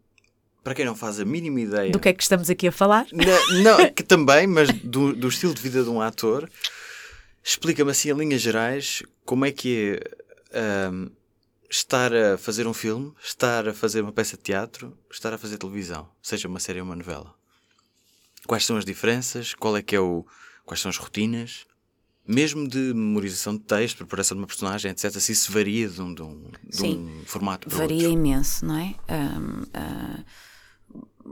para quem não faz a mínima ideia. Do que é que estamos aqui a falar? Não, não que também, mas do, do, estilo de vida de um ator, explica-me assim, em linhas gerais, como é que é um, estar a fazer um filme, estar a fazer uma peça de teatro, estar a fazer televisão, seja uma série ou uma novela. Quais são as diferenças? Qual é que é o. Quais são as rotinas? Mesmo de memorização de texto, preparação de uma personagem, etc., se isso varia de um, de um, de um formato para varia outro. imenso, não é? Um, uh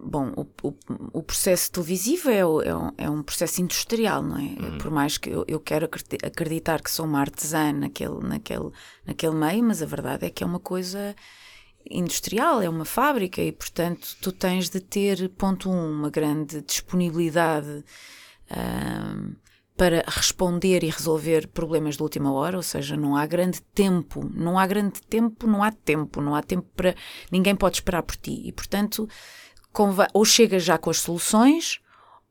bom, o, o, o, processo televisivo é, é, é, um processo industrial, não é? Uhum. Por mais que eu, eu quero acreditar que sou uma artesã naquele, naquele, naquele meio, mas a verdade é que é uma coisa industrial, é uma fábrica e, portanto, tu tens de ter, ponto um, uma grande disponibilidade um, para responder e resolver problemas de última hora, ou seja, não há grande tempo, não há grande tempo, não há tempo, não há tempo para. ninguém pode esperar por ti e, portanto ou chegas já com as soluções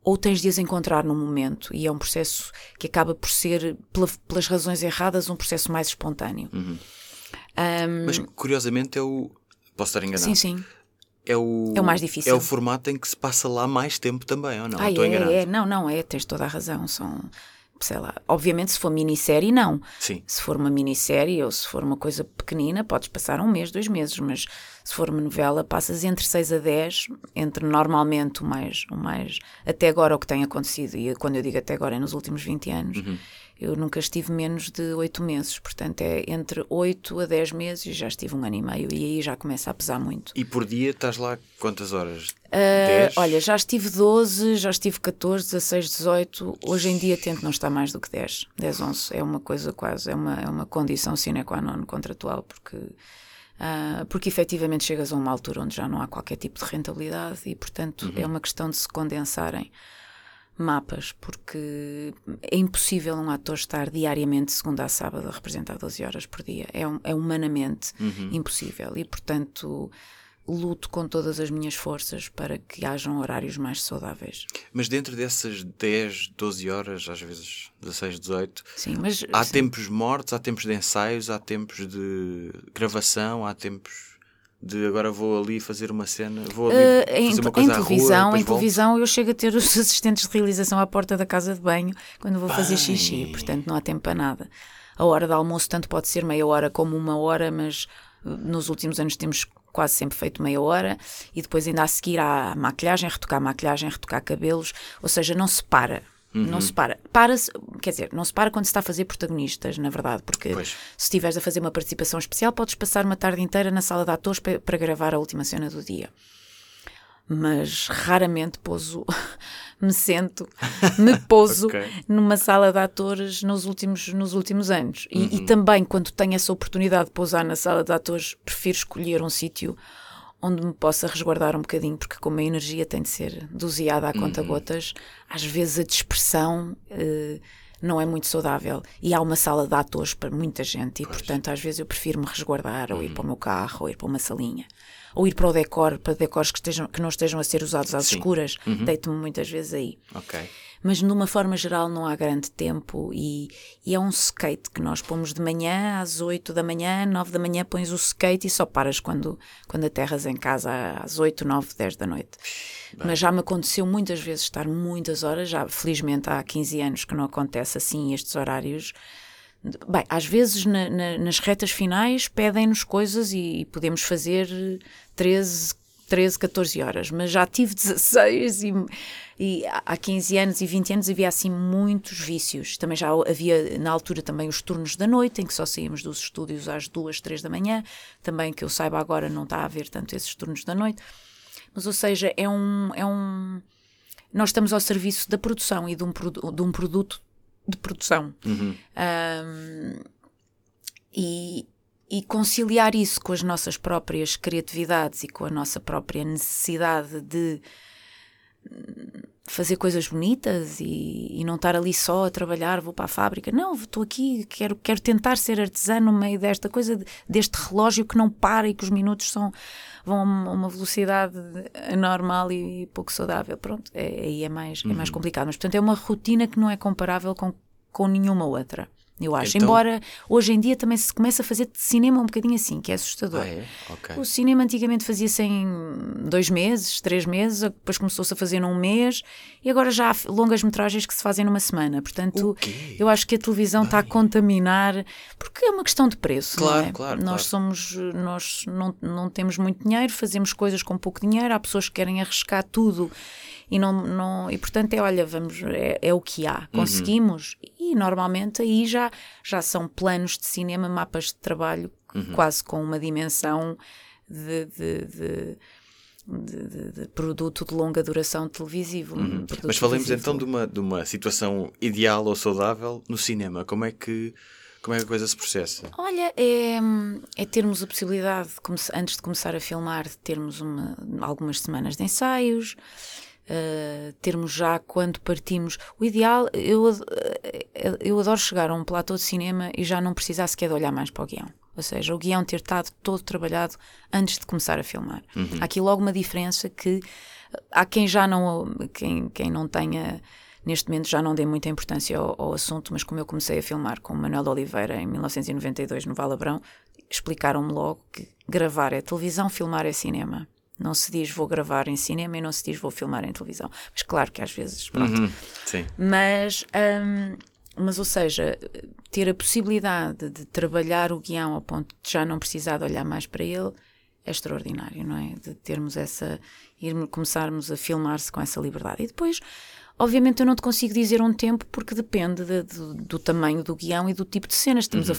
ou tens de as encontrar no momento. E é um processo que acaba por ser, pela, pelas razões erradas, um processo mais espontâneo. Uhum. Um, Mas curiosamente é o. Posso estar enganado? Sim, sim. É o, é o mais difícil. É o formato em que se passa lá mais tempo também, ou não? Ah, Estou é, enganado. É, não, não, é, tens toda a razão. São sei lá, obviamente se for minissérie não. Sim. Se for uma minissérie ou se for uma coisa pequenina, podes passar um mês, dois meses, mas se for uma novela, passas entre 6 a 10, entre normalmente o mais, o mais até agora o que tem acontecido, e quando eu digo até agora é nos últimos 20 anos. Uhum. Eu nunca estive menos de 8 meses, portanto é entre 8 a 10 meses e já estive um ano e meio e aí já começa a pesar muito. E por dia estás lá quantas horas? Uh, olha, já estive 12, já estive 14, 16, 18. Hoje em dia tento não estar mais do que 10. 10, 11 é uma coisa quase, é uma, é uma condição sine qua non contratual, porque, uh, porque efetivamente chegas a uma altura onde já não há qualquer tipo de rentabilidade e, portanto, uhum. é uma questão de se condensarem mapas, porque é impossível um ator estar diariamente, segunda a sábado, a representar 12 horas por dia. É, é humanamente uhum. impossível. E, portanto, luto com todas as minhas forças para que hajam horários mais saudáveis. Mas dentro dessas 10, 12 horas, às vezes 16, 18, sim, mas, há sim. tempos mortos, há tempos de ensaios, há tempos de gravação, há tempos de agora vou ali fazer uma cena, vou ali uh, fazer em, uma coisa em televisão, rua, em televisão eu chego a ter os assistentes de realização à porta da casa de banho quando vou Bem. fazer xixi, portanto não há tempo para nada. A hora de almoço tanto pode ser meia hora como uma hora, mas nos últimos anos temos quase sempre feito meia hora e depois ainda a seguir há maquilhagem, retocar maquilhagem, retocar cabelos, ou seja, não se para. Uhum. Não se para. para -se, quer dizer, não se para quando se está a fazer protagonistas, na verdade, porque pois. se estiveres a fazer uma participação especial, podes passar uma tarde inteira na sala de atores para, para gravar a última cena do dia. Mas raramente pouso, me sento, me pouso okay. numa sala de atores nos últimos, nos últimos anos. E, uhum. e também, quando tenho essa oportunidade de pousar na sala de atores, prefiro escolher um sítio onde me possa resguardar um bocadinho, porque como a energia tem de ser doseada a conta-gotas, uhum. às vezes a dispersão uh, não é muito saudável. E há uma sala de atores para muita gente, e pois. portanto às vezes eu prefiro me resguardar, uhum. ou ir para o meu carro, ou ir para uma salinha. Ou ir para o decor, para decores que, estejam, que não estejam a ser usados às Sim. escuras, uhum. deito-me muitas vezes aí. Ok mas numa forma geral não há grande tempo e, e, é um skate que nós pomos de manhã às 8 da manhã, 9 da manhã pões o skate e só paras quando, quando aterras em casa às 8, 9, 10 da noite. Bem. Mas já me aconteceu muitas vezes estar muitas horas, já felizmente há 15 anos que não acontece assim estes horários. Bem, às vezes na, na, nas retas finais pedem-nos coisas e, e podemos fazer 13, 13, 14 horas, mas já tive 16 e, e há 15 anos e 20 anos havia assim muitos vícios. Também já havia na altura também os turnos da noite, em que só saímos dos estúdios às 2, 3 da manhã. Também que eu saiba agora não está a haver tanto esses turnos da noite. Mas ou seja, é um, é um nós estamos ao serviço da produção e de um, de um produto de produção. Uhum. Um, e, e conciliar isso com as nossas próprias criatividades e com a nossa própria necessidade de fazer coisas bonitas e, e, não estar ali só a trabalhar, vou para a fábrica. Não, estou aqui, quero, quero tentar ser artesã no meio desta coisa, deste relógio que não para e que os minutos são, vão a uma velocidade anormal e pouco saudável. Pronto, é, aí é mais, uhum. é mais uhum. complicado. Mas, portanto, é uma rotina que não é comparável com, com nenhuma outra eu acho. Então... Embora hoje em dia também se começa a fazer cinema um bocadinho assim, que é assustador. Ah, é? Okay. O cinema antigamente fazia-se em dois meses, três meses, depois começou-se a fazer num mês e agora já há longas metragens que se fazem numa semana. Portanto, eu acho que a televisão Bem... está a contaminar, porque é uma questão de preço. Claro, é? claro. Nós claro. somos, nós não, não temos muito dinheiro, fazemos coisas com pouco dinheiro, há pessoas que querem arriscar tudo e não, não e portanto é olha vamos é, é o que há uhum. conseguimos uhum. e normalmente aí já já são planos de cinema mapas de trabalho uhum. quase com uma dimensão de, de, de de, de, de, produto de longa duração televisivo. Uhum. Mas falemos televisivo. então de uma, de uma situação ideal ou saudável no cinema. Como é que, como é que a coisa se processa? Olha, é, é termos a possibilidade, de, antes de começar a filmar, de termos uma, algumas semanas de ensaios, uh, termos já quando partimos. O ideal, eu, eu adoro chegar a um platô de cinema e já não precisar sequer de olhar mais para o guião. Ou seja, o guião ter estado todo trabalhado antes de começar a filmar. Uhum. Há aqui logo uma diferença que há quem já não, quem, quem não tenha neste momento já não dei muita importância ao, ao, assunto, mas como eu comecei a filmar com o Manuel de Oliveira em 1992 no Valabrão, explicaram-me logo que gravar é televisão, filmar é cinema. Não se diz vou gravar em cinema e não se diz vou filmar em televisão. Mas claro que às vezes, pronto. Uhum, sim. Mas, um, mas, ou seja, ter a possibilidade de trabalhar o guião ao ponto de já não precisar de olhar mais para ele é extraordinário, não é? De termos essa. Ir, começarmos a filmar-se com essa liberdade. E depois. Obviamente eu não te consigo dizer um tempo porque depende de, de, do tamanho do guião e do tipo de cenas. Uhum. A,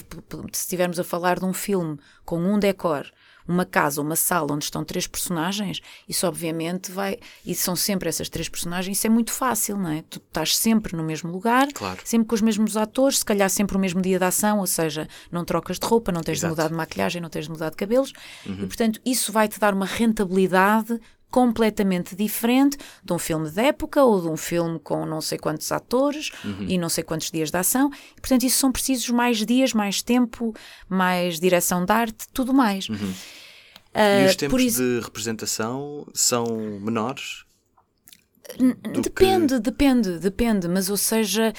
se estivermos a falar de um filme com um decor uma casa, uma sala onde estão três personagens, isso obviamente vai. E são sempre essas três personagens, isso é muito fácil, não é? Tu estás sempre no mesmo lugar, claro. sempre com os mesmos atores, se calhar sempre o mesmo dia de ação, ou seja, não trocas de roupa, não tens Exato. de mudar de maquilhagem, não tens de mudar de cabelos, uhum. e portanto isso vai-te dar uma rentabilidade completamente diferente de um filme de época ou de um filme com não sei quantos atores uhum. e não sei quantos dias de ação. E, portanto, isso são precisos mais dias, mais tempo, mais direção de arte, tudo mais. Uhum. Uh, e os tempos isso... de representação são menores? Depende, que... depende, depende, mas ou seja,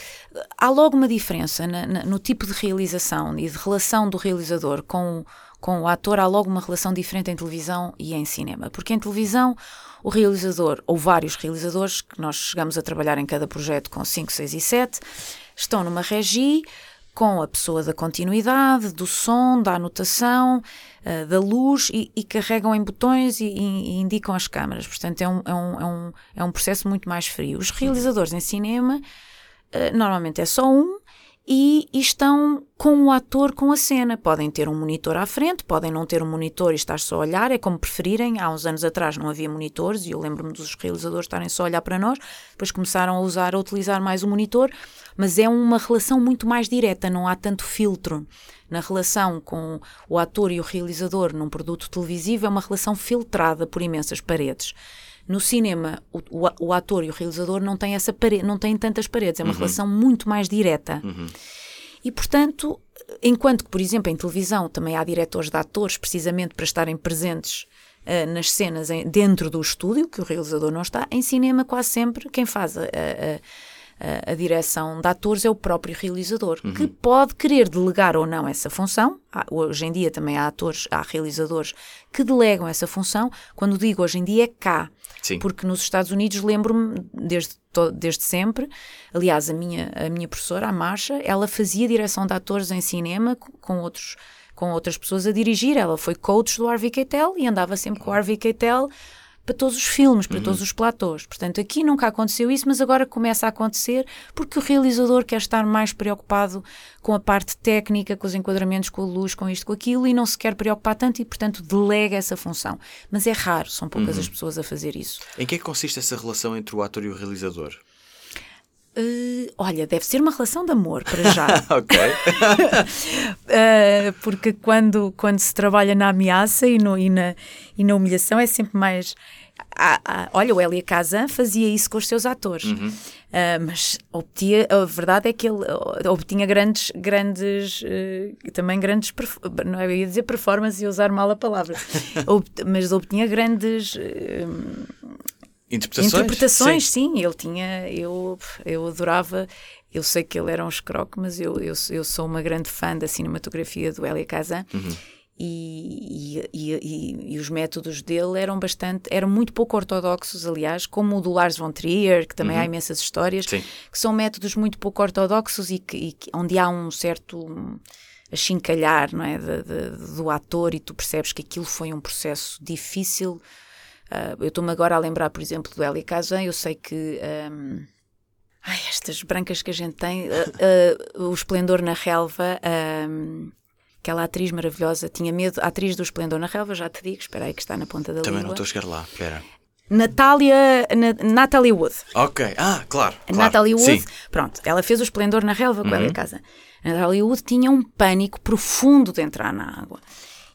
há logo uma diferença na, na, no tipo de realização e de relação do realizador com com o ator há logo uma relação diferente em televisão e em cinema. Porque em televisão, o realizador, ou vários realizadores, que nós chegamos a trabalhar em cada projeto com 5, 6 e 7, estão numa regi com a pessoa da continuidade, do som, da anotação, uh, da luz e, e, carregam em botões e, e, indicam as câmaras. Portanto, é um, é, um, é, um, é um processo muito mais frio. Os realizadores em cinema, uh, normalmente é só um e, e, estão com o ator com a cena. Podem ter um monitor à frente, podem não ter um monitor e estar só a olhar, é como preferirem. Há uns anos atrás não havia monitores e eu lembro-me dos realizadores estarem só a olhar para nós, depois começaram a usar, a utilizar mais o monitor, mas é uma relação muito mais direta, não há tanto filtro. Na relação com o ator e o realizador num produto televisivo é uma relação filtrada por imensas paredes. No cinema, o, o, o, ator e o realizador não têm, essa parede, não têm tantas paredes, é uma uhum. relação muito mais direta. Uhum. E, portanto, enquanto que, por exemplo, em televisão também há diretores de atores precisamente para estarem presentes uh, nas cenas em, dentro do estúdio, que o realizador não está, em cinema quase sempre quem faz a, a, a, a direção de atores é o próprio realizador, uhum. que pode querer delegar ou não essa função. Hoje em dia também há atores, há realizadores que delegam essa função. Quando digo hoje em dia é cá, Sim. porque nos Estados Unidos lembro-me desde, desde sempre, aliás, a minha, a minha professora, a Marcha, ela fazia direção de atores em cinema com outros com outras pessoas a dirigir. Ela foi coach do Harvey Keitel e andava sempre com o Harvey Keitel para todos os filmes, para uhum. todos os platôs. Portanto, aqui nunca aconteceu isso, mas agora começa a acontecer porque o realizador quer estar mais preocupado com a parte técnica, com os enquadramentos, com a luz, com isto, com aquilo, e não se quer preocupar tanto e, portanto, delega essa função. Mas é raro, são poucas uhum. as pessoas a fazer isso. Em que é que consiste essa relação entre o ator e o realizador? Uh, olha, deve ser uma relação de amor, para já. ok. uh, porque quando, quando se trabalha na ameaça e, no, e, na, e na humilhação é sempre mais. Ah, ah, olha, o Elia Kazan fazia isso com os seus atores, uhum. uh, mas obtia, a verdade é que ele obtinha grandes, grandes, também grandes, não é, eu ia dizer performance e usar mal a palavra, mas obtinha grandes Interpretações? Interpretações, sim. sim. Ele tinha. Eu, eu adorava. Eu sei que ele era um escroque, mas eu, eu, eu sou uma grande fã da cinematografia do Elia Kazan. Uhum. E, e, e, e, os métodos dele eram bastante, eram muito pouco ortodoxos, aliás, como o do Lars von Trier, que também uhum. há imensas histórias, Sim. que são métodos muito pouco ortodoxos e, que, onde há um certo achincalhar não é, de, de, do ator e tu percebes que aquilo foi um processo difícil eu estou-me agora a lembrar, por exemplo, do Eli Kazan, eu sei que. Um, ai, estas brancas que a gente tem, uh, uh, o Esplendor na Relva, um, aquela atriz maravilhosa, tinha medo, a atriz do Esplendor na Relva, já te digo, espera aí que está na ponta da Também língua. não estou a chegar lá, espera. Natália, na, Natalie Wood. Ok, ah, claro. Claro. Natalie Wood, Sim. pronto, ela fez o Esplendor na Relva com uhum. Eli Kazan. A Natalie Wood tinha um pânico profundo de entrar na água.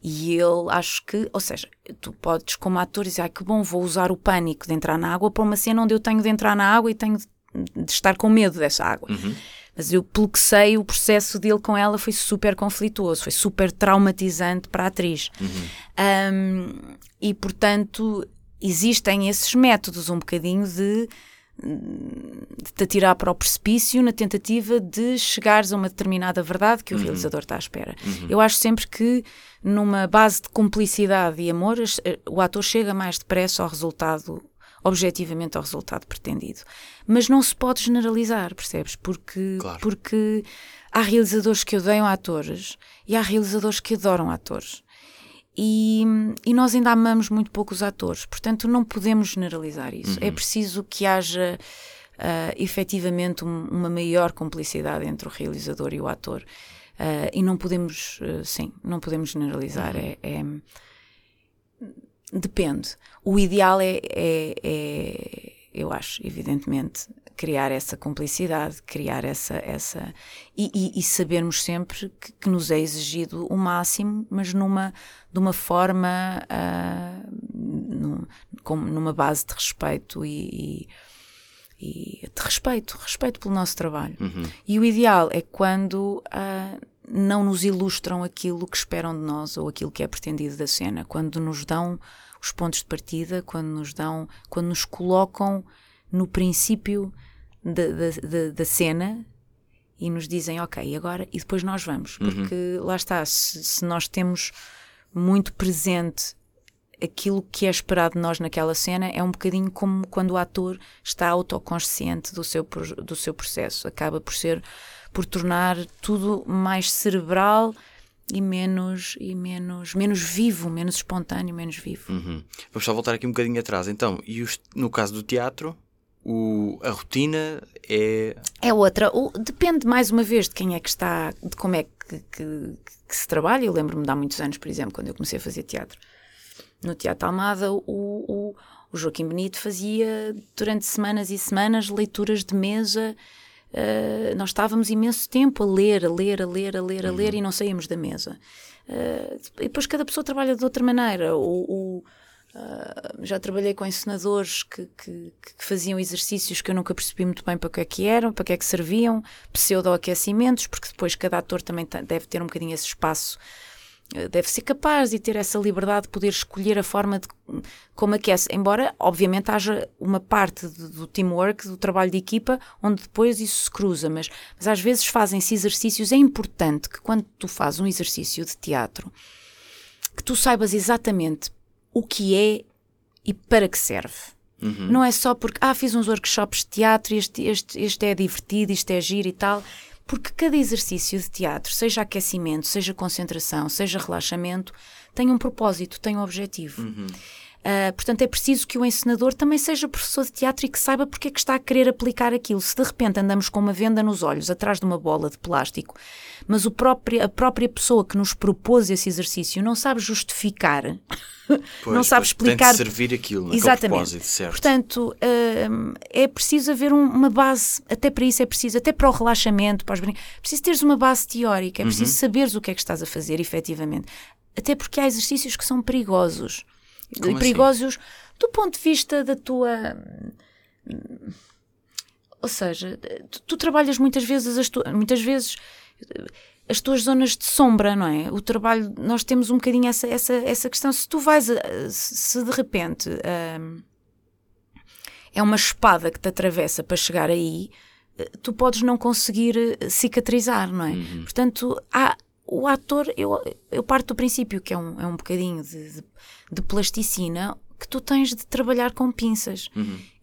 E ele, acho que, ou seja, tu podes, como ator, dizer, ah, que bom, vou usar o pânico de entrar na água para uma cena onde eu tenho de entrar na água e tenho de, de estar com medo dessa água. Uhum. Mas eu, pelo que sei, o processo dele com ela foi super conflituoso, foi super traumatizante para a atriz. Uhum. Um, e, portanto, existem esses métodos um bocadinho de de te atirar para o precipício na tentativa de chegares a uma determinada verdade que o uhum. realizador está à espera. Uhum. Eu acho sempre que numa base de cumplicidade e amor, eh, o ator chega mais depressa ao resultado, objetivamente ao resultado pretendido. Mas não se pode generalizar, percebes? Porque, claro. porque há realizadores que odeiam atores e há realizadores que adoram atores. E, e, nós ainda amamos muito pouco os atores, portanto não podemos generalizar isso. É uhum. É preciso que haja uh, efetivamente um, uma maior cumplicidade entre o realizador e o ator. Uh, e não podemos, uh, sim, não podemos generalizar. Uhum. É, é, depende. O ideal é, é, é, eu acho, evidentemente, criar essa cumplicidade, criar essa. essa e, e, e sabermos sempre que, que, nos é exigido o máximo, mas numa, de uma forma. Uh, num, com, numa base de respeito e, e, de respeito, respeito pelo nosso trabalho. Uhum. E o ideal é quando. Uh, não nos ilustram aquilo que esperam de nós ou aquilo que é pretendido da cena, quando nos dão os pontos de partida, quando nos dão, quando nos colocam no princípio da, da, da cena e nos dizem, ok, agora, e depois nós vamos. Uhum. Porque lá está, se, se, nós temos muito presente aquilo que é esperado de nós naquela cena, é um bocadinho como quando o ator está autoconsciente do seu, do seu processo. Acaba por ser, por tornar tudo mais cerebral e menos e menos menos vivo, menos espontâneo, menos vivo. Uhum. Vamos só voltar aqui um bocadinho atrás. Então, e os, no caso do teatro, o, a rotina é. É outra. O, depende mais uma vez de quem é que está, de como é que, que, que se trabalha. Eu lembro-me de há muitos anos, por exemplo, quando eu comecei a fazer teatro. No Teatro Almada, o, o, o Joaquim Benito fazia durante semanas e semanas leituras de mesa. Uh, nós estávamos imenso tempo a ler, a ler, a ler, a ler, a ler uhum. e não saímos da mesa. Uh, e depois cada pessoa trabalha de outra maneira. O, o, Uh, já trabalhei com ensinadores que, que, que, faziam exercícios que eu nunca percebi muito bem para que é que eram, para que é que serviam, pseudo-aquecimentos, porque depois cada ator também deve ter um bocadinho esse espaço, uh, deve ser capaz e ter essa liberdade de poder escolher a forma de como aquece, embora obviamente haja uma parte do teamwork, do trabalho de equipa, onde depois isso se cruza, mas, mas às vezes fazem-se exercícios, é importante que quando tu fazes um exercício de teatro, que tu saibas exatamente o que é e para que serve. Uhum. Não é só porque, ah, fiz uns workshops de teatro e este, este, este é divertido, isto é giro e tal. Porque cada exercício de teatro, seja aquecimento, seja concentração, seja relaxamento, tem um propósito, tem um objetivo. Uhum. Uh, portanto, é preciso que o encenador também seja professor de teatro e que saiba porque é que está a querer aplicar aquilo. Se de repente andamos com uma venda nos olhos, atrás de uma bola de plástico, mas próprio, a própria pessoa que nos propôs esse exercício não sabe justificar, Pois, não sabe explicar. Tem de servir aquilo, Exatamente. propósito, certo? Portanto, uh, é preciso haver um- uma base, até para isso é preciso, até para o relaxamento, para os brin- é preciso teres uma base teórica, é preciso Uhum. saberes o que é que estás a fazer, efetivamente. Até porque há exercícios que são perigosos. Como assim? perigosos do ponto de vista da tua. Ou seja, tu, tu trabalhas muitas vezes as tu, muitas vezes eh, as tuas zonas de sombra, não é? O trabalho, nós temos um bocadinho essa, essa, essa questão. Se tu vais, a- se de repente hum, é uma espada que te atravessa para chegar aí, eh, tu podes não conseguir eh, cicatrizar, não é? Portanto, há, o ator, eu, eu parto do princípio que é um, é um bocadinho de, de, de plasticina que tu tens de trabalhar com pinças.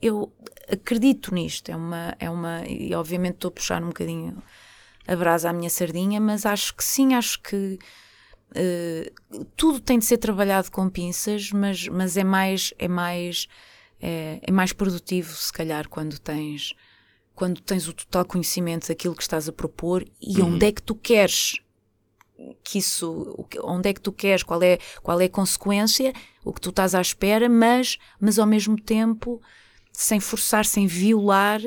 Eu acredito nisto, é uma, é uma, e obviamente estou a puxar um bocadinho a brasa à minha sardinha, mas acho que sim, acho que eh, tudo tem de ser trabalhado com pinças, mas, mas é mais é mais é, é mais produtivo se calhar quando tens quando tens o total conhecimento daquilo que estás a propor e onde é que tu queres que isso onde é que tu queres qual é qual é a consequência o que tu estás à espera mas mas ao mesmo tempo sem forçar sem violar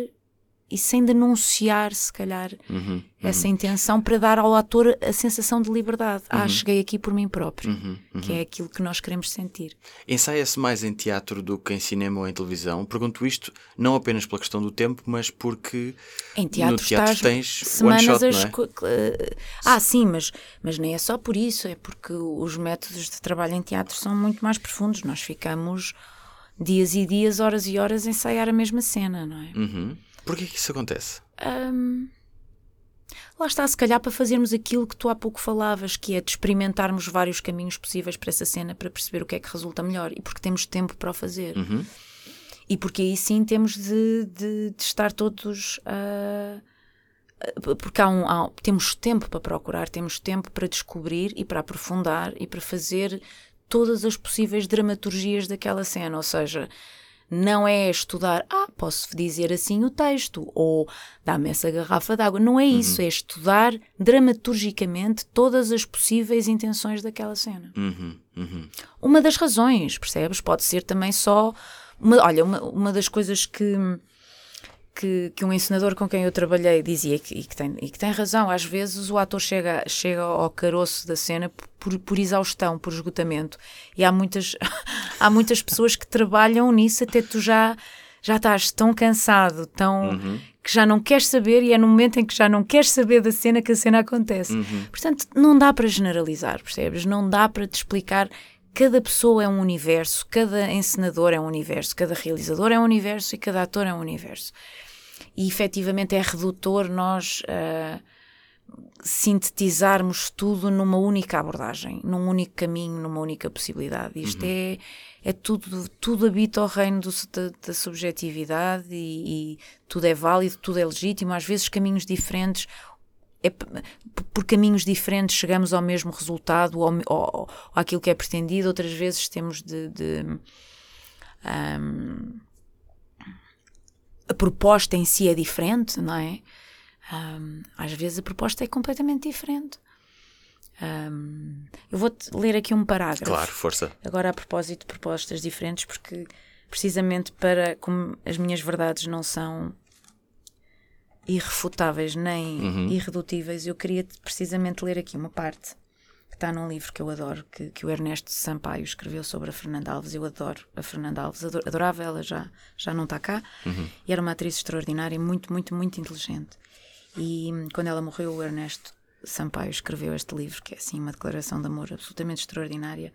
e sem denunciar se calhar Uhum, essa intenção para dar ao ator a sensação de liberdade. Ah, cheguei aqui por mim próprio, uhum, que é aquilo que nós queremos sentir. Ensaia-se mais em teatro do que em cinema ou em televisão? Pergunto isto não apenas pela questão do tempo, mas porque Em teatro, no teatro tens one semanas shot, a não é? eh, Ah, sim, mas, mas nem é só por isso, é porque os métodos de trabalho em teatro são muito mais profundos. Nós ficamos dias e dias, horas e horas a ensaiar a mesma cena, não é? Porquê que isso acontece? Hum, lá está, se calhar para fazermos aquilo que tu há pouco falavas, que é de experimentarmos vários caminhos possíveis para essa cena para perceber o que é que resulta melhor e porque temos tempo para o fazer. Uhum. E porque aí sim temos de, de- de estar todos. ah, porque há um, há- temos tempo para procurar, temos tempo para descobrir e para aprofundar e para fazer todas as possíveis dramaturgias daquela cena. Ou seja, não é estudar, ah, posso dizer assim o texto, ou dá-me essa garrafa d'água. Não é isso, é estudar dramaturgicamente todas as possíveis intenções daquela cena. Uhum. Uhum. Uma das razões, percebes? Pode ser também só. Uma, olha, uma, uma das coisas que, que, que um encenador com quem eu trabalhei dizia que, e, que tem, e que tem razão, às vezes o ator chega, chega ao caroço da cena por, por exaustão, por esgotamento. E há muitas, há muitas pessoas que trabalham nisso até tu já, já estás tão cansado, tão. que já não queres saber e é no momento em que já não queres saber da cena que a cena acontece. Portanto, não dá para generalizar, percebes? Não dá para te explicar. Cada pessoa é um universo, cada encenador é um universo, cada realizador é um universo e cada ator é um universo. E efetivamente é redutor nós ah, sintetizarmos tudo numa única abordagem, num único caminho, numa única possibilidade. Isto é, é tudo, tudo habita o reino do- da, da subjetividade e, e tudo é válido, tudo é legítimo, às vezes caminhos diferentes. é por caminhos diferentes chegamos ao mesmo resultado ou, ou, ou àquilo que é pretendido, outras vezes temos de, de, ahm, a proposta em si é diferente, não é? Ahm, às vezes a proposta é completamente diferente. Ahm, eu vou-te ler aqui um parágrafo. Claro, força. Agora, a propósito de propostas diferentes, porque precisamente para como as minhas verdades não são irrefutáveis nem irredutíveis, eu queria precisamente ler aqui uma parte que está num livro que eu adoro, que, que o Ernesto Sampaio escreveu sobre a Fernanda Alves. Eu adoro a Fernanda Alves, ador- adorava ela, já, já não está cá, e era uma atriz extraordinária, muito, muito, muito inteligente. E hum, quando ela morreu, o Ernesto Sampaio escreveu este livro, que é assim uma declaração de amor absolutamente extraordinária.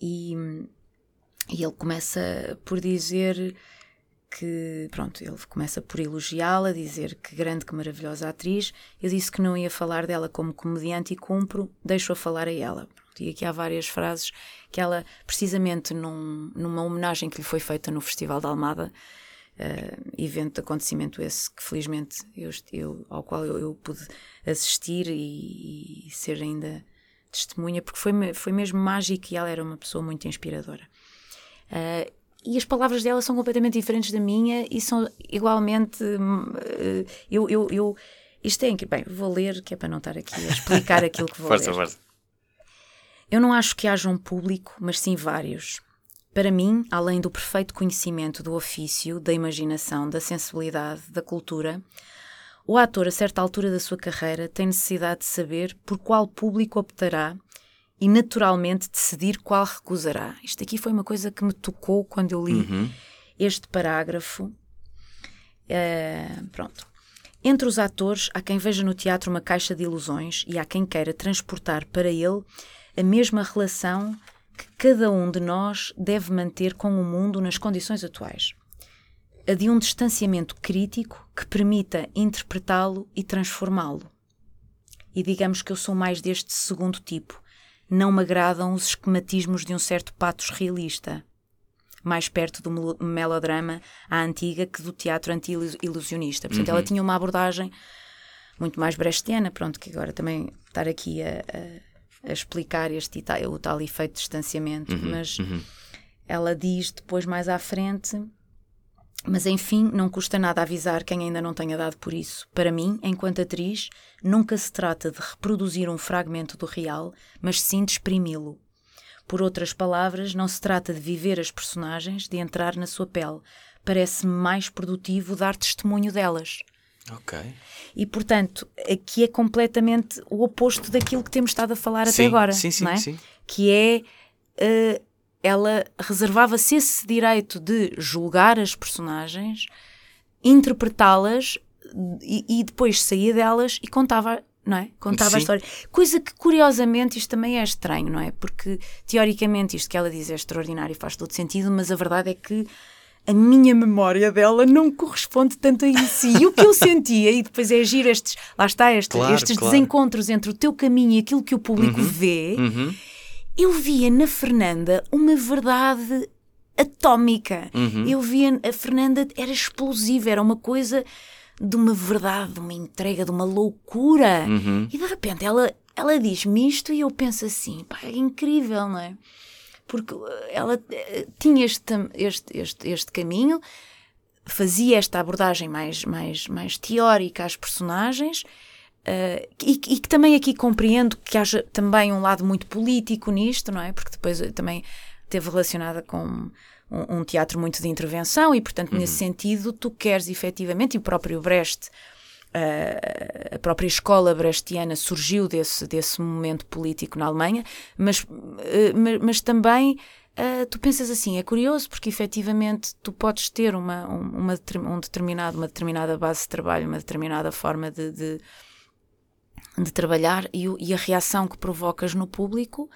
E, hum, e ele começa por dizer que, pronto, ele começa por elogiá-la, dizer que grande, que maravilhosa atriz. Eu disse que não ia falar dela como comediante e cumpro, deixo-a falar a ela. E aqui há várias frases que ela, precisamente num- numa homenagem que lhe foi feita no Festival da Almada, eh, evento, acontecimento esse que felizmente eu, eu- ao qual eu, eu pude assistir e, e ser ainda testemunha, porque foi, foi mesmo mágico e ela era uma pessoa muito inspiradora. Uh, e as palavras dela são completamente diferentes da minha e são igualmente. Uh, eu, eu, eu, isto é incrível. Bem, vou ler, que é para não estar aqui a explicar aquilo que vou força, ler. Força. Eu não acho que haja um público, mas sim vários. Para mim, além do perfeito conhecimento do ofício, da imaginação, da sensibilidade, da cultura, o ator, a certa altura da sua carreira, tem necessidade de saber por qual público optará e naturalmente decidir qual recusará. Isto aqui foi uma coisa que me tocou quando eu li uhum. este parágrafo. Uh, pronto. Entre os atores, há quem veja no teatro uma caixa de ilusões e há quem queira transportar para ele a mesma relação que cada um de nós deve manter com o mundo nas condições atuais. A de um distanciamento crítico que permita interpretá-lo e transformá-lo. E digamos que eu sou mais deste segundo tipo, não me agradam os esquematismos de um certo patos realista, mais perto do melodrama à antiga que do teatro anti-ilusionista. Portanto, uhum. ela tinha uma abordagem muito mais brechtiana, pronto, que agora também estar aqui a, a, a explicar este o tal efeito de distanciamento, uhum. mas uhum. ela diz depois mais à frente mas enfim, não custa nada avisar quem ainda não tenha dado por isso. Para mim, enquanto atriz, nunca se trata de reproduzir um fragmento do real, mas sim de exprimi-lo. Por outras palavras, não se trata de viver as personagens, de entrar na sua pele. Parece-me mais produtivo dar testemunho delas. Ok. E portanto, aqui é completamente o oposto daquilo que temos estado a falar sim, até agora. Sim, sim, é? sim. Que é. Uh, ela reservava-se esse direito de julgar as personagens, interpretá-las e, e, depois saía delas e contava. Não é? Contava Sim. a história. Coisa que, curiosamente, isto também é estranho, não é? Porque, teoricamente, isto que ela diz é extraordinário e faz todo sentido, mas a verdade é que a minha memória dela não corresponde tanto a isso. E o que eu sentia, e depois é agir estes, lá está, este, claro, estes claro. desencontros entre o teu caminho e aquilo que o público uhum, vê, uhum eu via na Fernanda uma verdade atómica. Uhum. Eu via a Fernanda era explosiva, era uma coisa de uma verdade, de uma entrega, de uma loucura. Uhum. E de repente ela, ela diz-me isto e eu penso assim, pá, é incrível, não é? Porque eh, ela eh, tinha este, este, este, este caminho, fazia esta abordagem mais, mais, mais teórica às personagens Uh, e, e, que também aqui compreendo que haja também um lado muito político nisto, não é? Porque depois também teve relacionada com um, um teatro muito de intervenção e, portanto, uhum. nesse sentido, tu queres efetivamente, e o próprio Brecht, uh, a própria escola brechtiana surgiu desse, desse momento político na Alemanha, mas, uh, mas, mas, também. Uh, tu pensas assim, é curioso porque efetivamente tu podes ter uma, uma, um determinado, uma determinada base de trabalho, uma determinada forma de, de de trabalhar e, e a reação que provocas no público.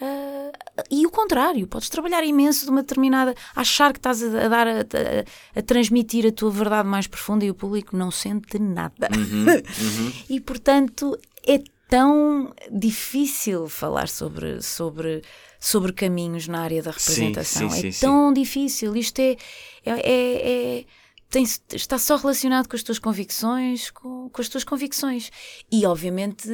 Uh, e o contrário, podes trabalhar imenso de uma determinada. achar que estás a, dar, a, a, a, transmitir a tua verdade mais profunda e o público não sente nada. Uhum, uhum. e portanto é tão difícil falar sobre, sobre, sobre caminhos na área da representação. Sim, sim, é sim, tão difícil. Isto é, é, é, é tem, está só relacionado com as tuas convicções, com, com, as tuas convicções. E, obviamente,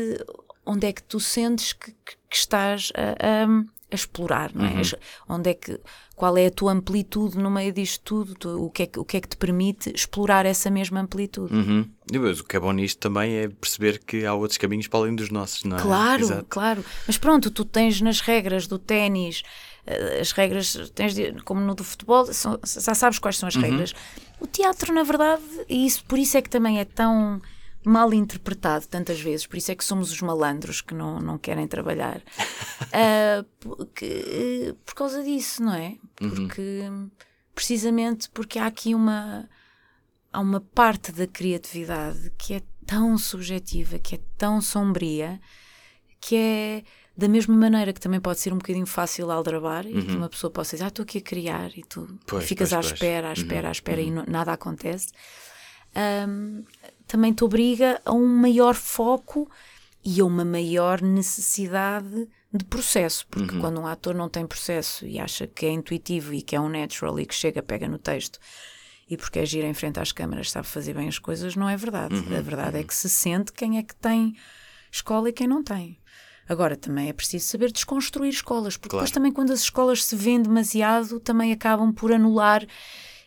onde é que tu sentes que, que, que estás a, a, a, explorar, não é? Uhum. Onde é que, qual é a tua amplitude no meio disto tudo? Tu, o, que é que, o que é que te permite explorar essa mesma amplitude? Uhum. Mas o que é bom nisto também é perceber que há outros caminhos para além dos nossos, não é? Claro, Exato. claro. Mas pronto, tu tens nas regras do ténis eh, as regras, tens de, como no do futebol, são, já sabes quais são as uhum. regras. O teatro, na verdade, e isso, por isso é que também é tão mal interpretado tantas vezes, por isso é que somos os malandros que não, não querem trabalhar. uh, porque, por causa disso, não é? Uhum. Porque, uhum. precisamente porque há aqui uma, há uma parte da criatividade que é tão subjetiva, que é tão sombria, que é da mesma maneira que também pode ser um bocadinho fácil aldrabar uhum. e que uhum. uma pessoa possa dizer, ah, estou aqui a criar e tu pois, ficas pois, à espera, à espera, uhum. à espera uhum. e nada acontece. Um, também te obriga a um maior foco e a uma maior necessidade de processo, porque uhum. quando um ator não tem processo e acha que é intuitivo e que é um natural e que chega, pega no texto e porque é gira em frente às câmaras, sabe fazer bem as coisas, não é verdade. Uhum. A verdade é que se sente quem é que tem escola e quem não tem. Agora, também é preciso saber desconstruir escolas, porque Claro. depois também quando as escolas se vêem demasiado, também acabam por anular,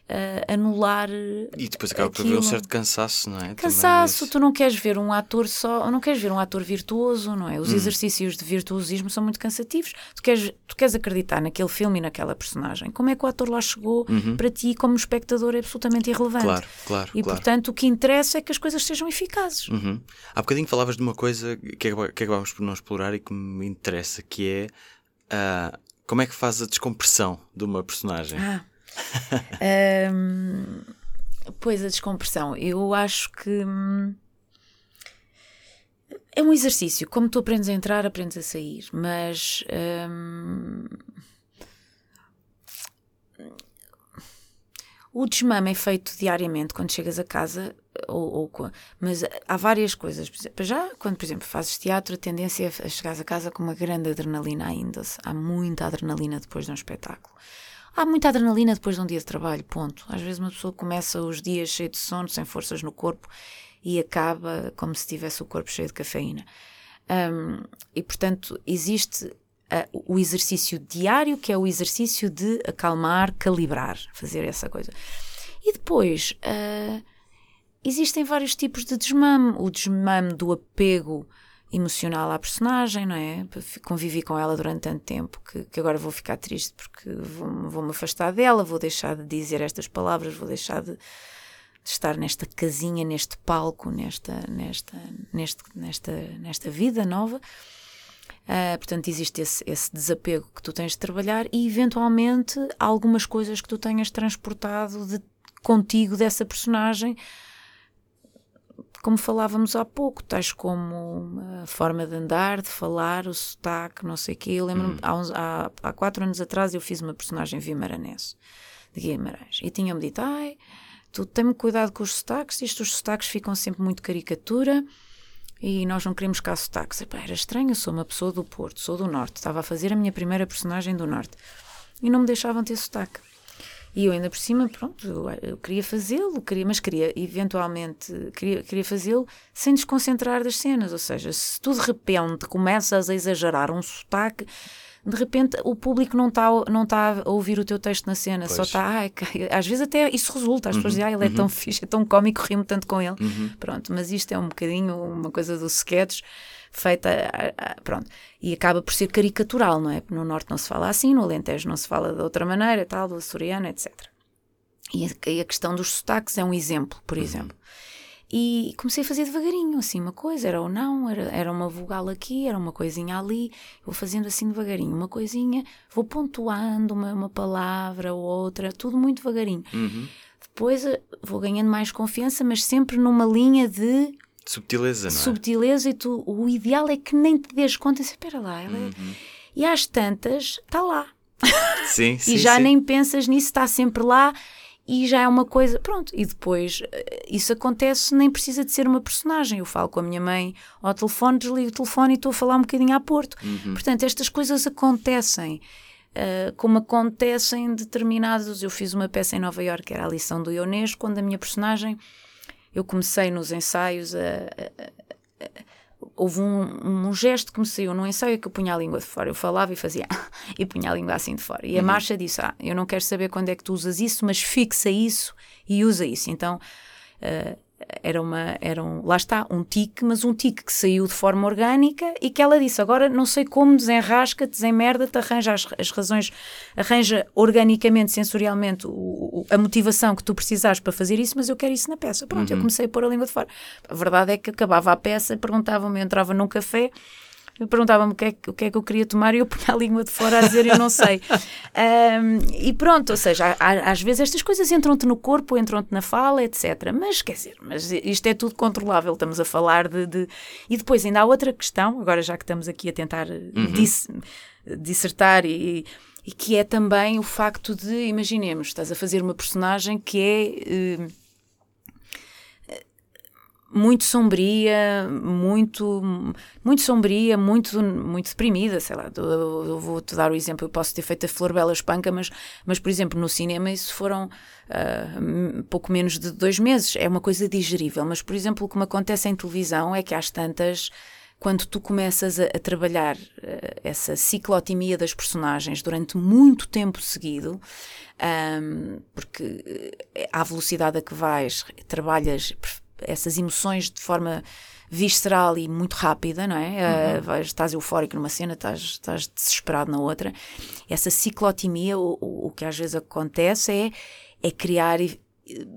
eh, anular eh, E depois acaba por haver um certo cansaço, não é? Cansaço. isso. Tu não queres ver um ator só, não queres ver um ator virtuoso, não é? Hum. Os exercícios de virtuosismo são muito cansativos. Tu queres, tu queres acreditar naquele filme e naquela personagem. Como é que o ator lá chegou para ti, como espectador, é absolutamente irrelevante. Uhum. Claro, claro, E claro. portanto o que interessa é que as coisas sejam eficazes. Uhum. Há bocadinho falavas de uma coisa que, que acabámos por não explorar e que me interessa, que é ah, como é que faz a descompressão de uma personagem? Ah. Hum, pois a descompressão. Eu acho que hum, é um exercício. Como tu aprendes a entrar, aprendes a sair. Mas hum, o desmame é feito diariamente quando chegas a casa. Ou, ou mas há várias coisas. Exemplo, Já quando, por exemplo, fazes teatro, a tendência é a chegares a casa com uma grande adrenalina ainda. Há muita adrenalina depois de um espetáculo. Há muita adrenalina depois de um dia de trabalho, ponto. Às vezes uma pessoa começa os dias cheio de sono, sem forças no corpo e acaba como se tivesse o corpo cheio de cafeína. Hum, e portanto, existe ah, o exercício diário, que é o exercício de acalmar, calibrar, fazer essa coisa. E depois, ah, existem vários tipos de desmame. O desmame do apego emocional à personagem, não é? Convivi com ela durante tanto tempo que, que agora vou ficar triste porque vou- vou-me afastar dela, vou deixar de dizer estas palavras, vou deixar de, estar nesta casinha, neste palco, nesta, nesta, neste, nesta, nesta vida nova. Ah, portanto, existe esse, esse desapego que tu tens de trabalhar e, eventualmente, algumas coisas que tu tenhas transportado de- contigo dessa personagem, como falávamos há pouco, tais como a forma de andar, de falar, o sotaque, não sei o quê. Eu lembro-me, há, uns- há, há quatro anos atrás, eu fiz uma personagem vimaranense, de Guimarães, e tinham-me dito, ai, tu tem-me cuidado com os sotaques, isto os sotaques ficam sempre muito caricatura, e nós não queremos cá sotaques. Epá, era estranho, eu sou uma pessoa do Porto, sou do Norte, estava a fazer a minha primeira personagem do Norte, e não me deixavam ter sotaque. E eu ainda por cima, pronto, eu, queria fazê-lo, queria, mas queria eventualmente, queria, queria fazê-lo sem desconcentrar das cenas, ou seja, se tu de repente começas a exagerar um sotaque, de repente o público não está não tá a ouvir o teu texto na cena, só Pois. está, ai, que- às vezes até isso resulta, as pessoas dizem, ah, ele é tão fixe, é tão cómico, rimo tanto com ele. Pronto, mas isto é um bocadinho uma coisa do sketch feita, a- a- pronto, e acaba por ser caricatural, não é? No Norte não se fala assim, no Alentejo não se fala de outra maneira, tal, do açoriano, etc. E a, e a questão dos sotaques é um exemplo, por exemplo. E comecei a fazer devagarinho, assim, uma coisa, era ou não, era, era uma vogal aqui, era uma coisinha ali, vou fazendo assim devagarinho, uma coisinha, vou pontuando uma, uma palavra ou outra, tudo muito devagarinho. Depois eh, vou ganhando mais confiança, mas sempre numa linha de Subtileza, não é? subtileza e tu, o ideal é que nem te des conta, assim, espera lá, ela é... E às tantas, está lá. Sim, sim. e já sim. nem pensas nisso, está sempre lá e já é uma coisa. Pronto, e depois eh, isso acontece, nem precisa de ser uma personagem. Eu falo com a minha mãe ao telefone, desligo o telefone e estou a falar um bocadinho a Porto. Uhum. Portanto, estas coisas acontecem. eh, como acontecem em determinados. Eu fiz uma peça em Nova Iorque, que era a lição do Ionesco, quando a minha personagem, eu comecei nos ensaios a, a- a- houve um, um gesto que me saiu num ensaio que eu punha a língua de fora. Eu falava e fazia e punha a língua assim de fora. E a Marcha disse: Ah, eu não quero saber quando é que tu usas isso, mas fixa isso e usa isso. Então eh, era uma, era um, lá está, um tique, mas um tique que saiu de forma orgânica e que ela disse: Agora não sei como, desenrasca, desemmerda-te, arranja as, as razões, arranja organicamente, sensorialmente o- o- a motivação que tu precisares para fazer isso, mas eu quero isso na peça. Pronto, eu comecei a pôr a língua de fora. A verdade é que acabava a peça, perguntavam-me, eu entrava num café. Eu perguntava-me o que, é, que- o que é que eu queria tomar e eu punha a língua de fora a dizer eu não sei. Ahm, e pronto, ou seja, há- às vezes estas coisas entram-te no corpo, entram-te na fala, etc. Mas quer dizer, mas isto é tudo controlável, estamos a falar de, de- E depois ainda há outra questão, agora já que estamos aqui a tentar eh, dis- dissertar e, e que é também o facto de, imaginemos, estás a fazer uma personagem que é. eh, muito sombria, muito, muito sombria, muito, muito deprimida, sei lá. Eu, eu vou-te dar o exemplo, eu posso ter feito a Flor Bela Espanca, mas, mas, por exemplo, no cinema isso foram ah, m- pouco menos de dois meses. É uma coisa digerível, mas, por exemplo, o que me acontece em televisão é que às tantas, quando tu começas a, a trabalhar uh, essa ciclotimia das personagens durante muito tempo seguido, um, porque à velocidade a que vais, trabalhas essas emoções de forma visceral e muito rápida, não é? Uhum. Uh, estás eufórico numa cena, estás, estás desesperado na outra. Essa ciclotimia, o, o, o que às vezes acontece é, é criar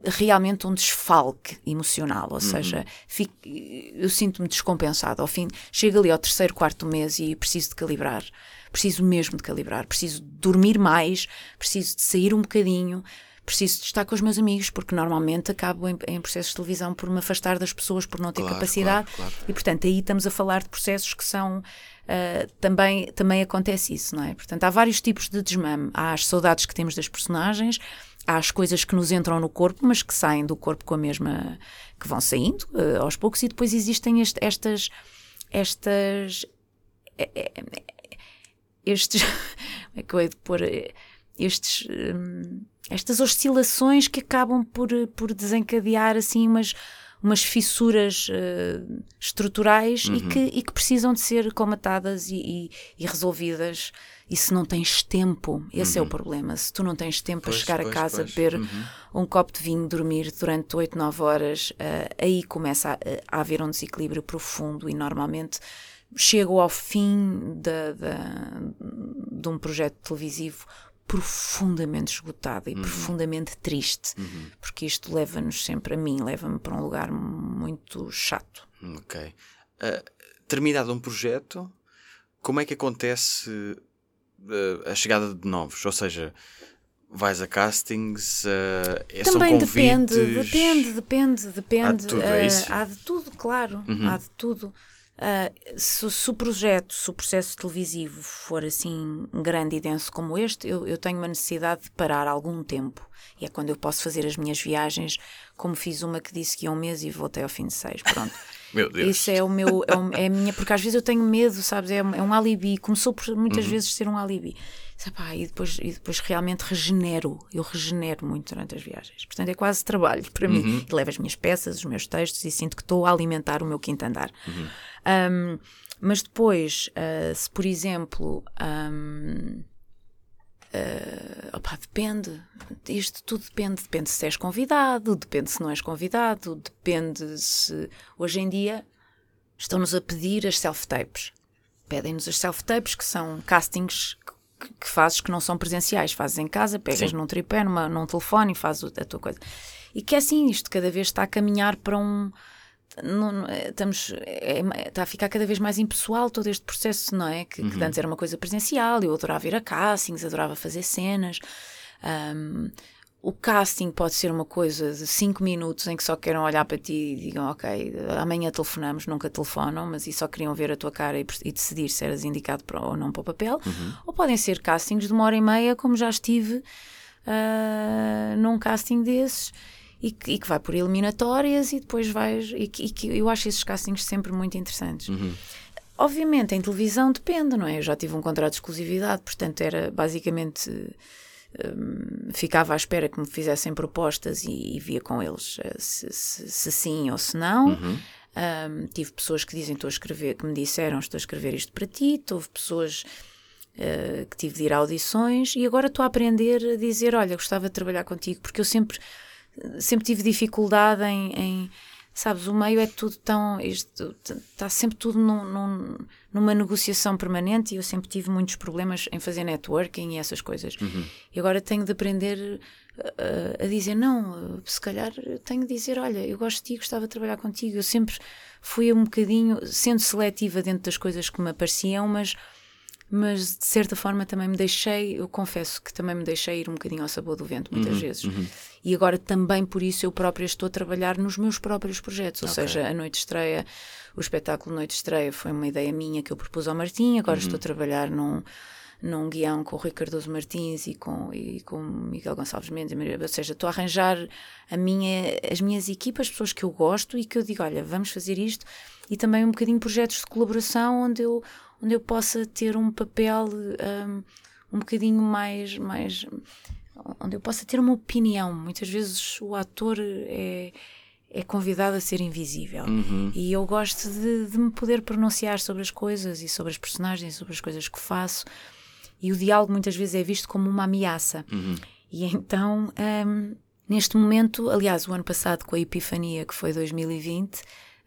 realmente um desfalque emocional, ou uhum. seja, fico, eu sinto-me descompensado. Ao fim, chego ali ao terceiro, quarto mês e preciso de calibrar. Preciso mesmo de calibrar. Preciso dormir mais, preciso de sair um bocadinho, preciso de estar com os meus amigos, porque normalmente acabo em, em processos de televisão por me afastar das pessoas, por não ter claro, capacidade. Claro, claro. E, portanto, aí estamos a falar de processos que são. Uh, também, também acontece isso, não é? Portanto, há vários tipos de desmame. Há as saudades que temos das personagens, há as coisas que nos entram no corpo, mas que saem do corpo com a mesma. que vão saindo uh, aos poucos, e depois existem este, estas. estas. É, estes. como é que eu hei de pôr? Estes. Um, estas oscilações que acabam por, por desencadear assim umas umas fissuras uh, estruturais uhum. e, que, e que precisam de ser comatadas e, e, e resolvidas. E se não tens tempo, esse uhum. é o uhum. problema. Se tu não tens tempo para chegar pois, a casa, pois. beber uhum. um copo de vinho, dormir durante 8, 9 horas, uh, aí começa a, a, haver um desequilíbrio profundo e normalmente chego ao fim de, de, de um projeto televisivo profundamente esgotada e uhum. profundamente triste, uhum. porque isto leva-nos sempre a mim, leva-me para um lugar muito chato. Ok. Uh, terminado um projeto, como é que acontece uh, a chegada de novos? Ou seja, vais a castings, uh, Também depende, depende, depende, depende. Há de tudo, é isso? há de tudo, claro, uhum. há de tudo. Uh, se, se, o projeto, se o processo televisivo for assim grande e denso como este, eu, eu, tenho uma necessidade de parar algum tempo. E é quando eu posso fazer as minhas viagens, como fiz uma que disse que ia um mês e voltei ao fim de seis. Pronto. Meu Deus. Isso é o meu, é, o, é, a minha, porque às vezes eu tenho medo, sabes? É, é um alibi. Começou por muitas uhum. vezes ser um alibi. E, depois, e depois realmente regenero. Eu regenero muito durante as viagens. Portanto, é quase trabalho para uhum. mim. levo as minhas peças, os meus textos e sinto que estou a alimentar o meu quinto andar. Uhum. Um, mas depois, uh, se por exemplo. Um, uh, opa, depende. Isto tudo depende. Depende se és convidado, depende se não és convidado, depende se. Hoje em dia estão-nos a pedir as self-tapes. Pedem-nos as self-tapes, que são castings que, que, fazes que não são presenciais. Fazes em casa, pegas Sim. num tripé, numa, num telefone e fazes a tua coisa. E que é assim, isto cada vez está a caminhar para um não, é, estamos, é, está a ficar cada vez mais impessoal todo este processo, não é? Que, uhum. que antes era uma coisa presencial, eu adorava ir a castings, adorava fazer cenas. Um, o casting pode ser uma coisa de 5 minutos em que só queiram olhar para ti e digam, ok, amanhã telefonamos, nunca telefonam, mas e só queriam ver a tua cara e, e decidir se eras indicado para, ou não para o papel. Uhum. Ou podem ser castings de uma hora e meia, como já estive uh, num casting desses e que, e que vai por eliminatórias e depois vais. E que, e que eu acho esses castings sempre muito interessantes. Uhum. Obviamente, em televisão depende, não é? Eu já tive um contrato de exclusividade, portanto, era basicamente. Um, ficava à espera que me fizessem propostas e, e via com eles eh, se, se, se, sim ou se não. Uhum. Um, tive pessoas que dizem estou a escrever, que me disseram estou a escrever isto para ti, houve pessoas uh, que tive de ir a audições e agora estou a aprender a dizer, olha, gostava de trabalhar contigo, porque eu sempre sempre tive dificuldade em, em, sabes, o meio é tudo tão, está sempre tudo num, num, numa negociação permanente e eu sempre tive muitos problemas em fazer networking e essas coisas. Uhum. E agora tenho de aprender a, a, dizer, não, se calhar tenho de dizer, olha, eu gosto de ti, gostava de trabalhar contigo. Eu sempre fui um bocadinho, sendo seletiva dentro das coisas que me apareciam, mas mas de certa forma também me deixei, eu confesso que também me deixei ir um bocadinho ao sabor do vento muitas uhum, vezes. Uhum. E agora também por isso eu própria estou a trabalhar nos meus próprios projetos, ou okay. seja, a noite estreia, o espetáculo Noite Estreia foi uma ideia minha que eu propus ao Martim, agora uhum. estou a trabalhar num num guião com o Rui Cardoso Martins e com, e com Miguel Gonçalves Mendes, ou seja, estou a arranjar a minha, as minhas equipas, pessoas que eu gosto e que eu digo, olha, vamos fazer isto, e também um bocadinho projetos de colaboração onde eu onde eu possa ter um papel um, um bocadinho mais, mais. onde eu possa ter uma opinião. Muitas vezes o ator é, é convidado a ser invisível. Uhum. E eu gosto de, de, me poder pronunciar sobre as coisas e sobre as personagens, sobre as coisas que faço. E o diálogo muitas vezes é visto como uma ameaça. Uhum. E então, um, neste momento, aliás, o ano passado com a Epifania, que foi 2020,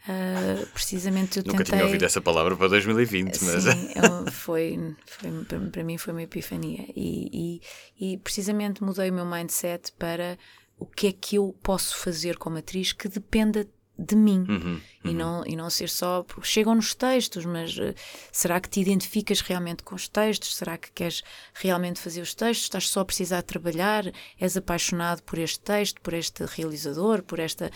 Uh, precisamente eu Nunca tentei... tinha ouvido essa palavra para 2020, mas... Sim, foi, foi, para mim foi uma epifania. E, e, e, precisamente mudei o meu mindset para o que é que eu posso fazer como atriz que dependa de mim uhum, uhum. E, não, e não ser só chegam nos textos, mas uh, será que te identificas realmente com os textos? Será que queres realmente fazer os textos? Estás só a precisar trabalhar? És apaixonado por este texto, por este realizador, por esta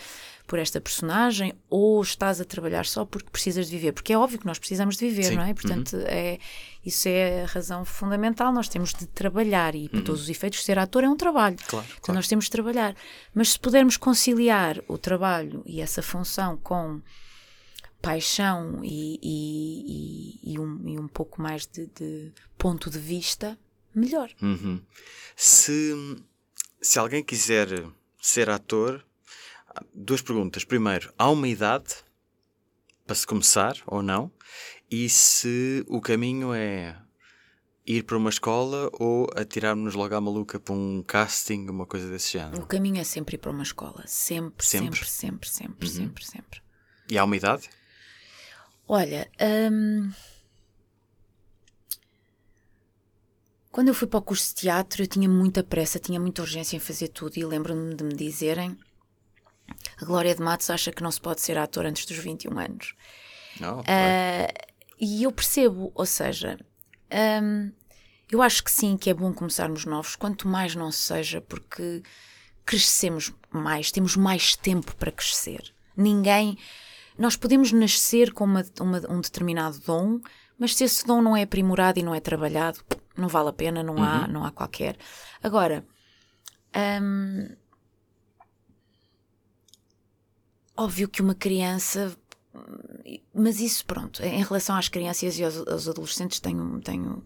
por esta personagem ou estás a trabalhar só porque precisas de viver? Porque é óbvio que nós precisamos de viver, Sim. não é? Portanto, uhum. é, isso é a razão fundamental. Nós temos de trabalhar e, por uhum. todos os efeitos, ser ator é um trabalho. Claro, então, claro. nós temos de trabalhar. Mas se pudermos conciliar o trabalho e essa função com paixão e, e, e, e um, e um pouco mais de, de, ponto de vista, melhor. Uhum. Se, se alguém quiser ser ator, duas perguntas. Primeiro, há uma idade para se começar ou não? E se o caminho é ir para uma escola ou atirar-nos logo à maluca para um casting, uma coisa desse género? O caminho é sempre ir para uma escola. Sempre, sempre, sempre, sempre, sempre, uhum. sempre, sempre. E há uma idade? Olha, hum... quando eu fui para o curso de teatro, eu tinha muita pressa, tinha muita urgência em fazer tudo e lembro-me de me dizerem a Glória de Matos acha que não se pode ser ator antes dos 21 anos. Não, uh, e eu percebo, ou seja, um, eu acho que sim, que é bom começarmos novos, quanto mais não seja, porque crescemos mais, temos mais tempo para crescer. Ninguém. Nós podemos nascer com uma, uma, um determinado dom, mas se esse dom não é aprimorado e não é trabalhado, não vale a pena, não, uhum. há, não há qualquer. Agora, um, Óbvio que uma criança. Mas isso, pronto, em relação às crianças e aos, aos adolescentes, tenho, tenho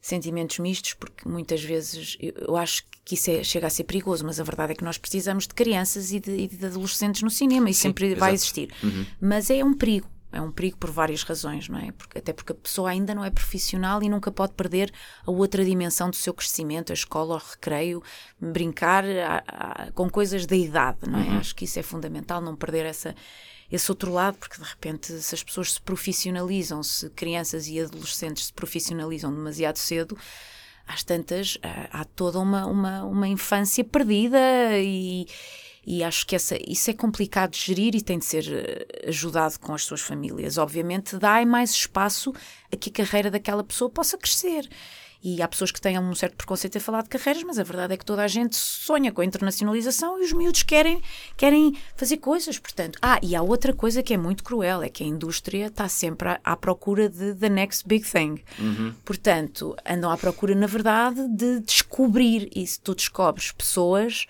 sentimentos mistos, porque muitas vezes eu acho que isso é, chega a ser perigoso, mas a verdade é que nós precisamos de crianças e de, e de adolescentes no cinema e Sim, sempre exato. vai existir. Uhum. Mas é um perigo. É um perigo por várias razões, não é? Porque, até porque a pessoa ainda não é profissional e nunca pode perder a outra dimensão do seu crescimento, a escola, o recreio, brincar a, a, com coisas da idade, não é? Uhum. Acho que isso é fundamental, não perder essa, esse outro lado, porque de repente, se as pessoas se profissionalizam, se crianças e adolescentes se profissionalizam demasiado cedo, às tantas, há toda uma, uma, uma infância perdida e e acho que essa, isso é complicado de gerir e tem de ser eh, ajudado com as suas famílias. Obviamente, dá mais espaço a que a carreira daquela pessoa possa crescer. E há pessoas que têm um certo preconceito a falar de carreiras, mas a verdade é que toda a gente sonha com a internacionalização e os miúdos querem, querem fazer coisas, portanto. Ah, e há outra coisa que é muito cruel, é que a indústria está sempre à, à procura de the next big thing. Uhum. Portanto, andam à procura, na verdade, de descobrir, e se tu descobres pessoas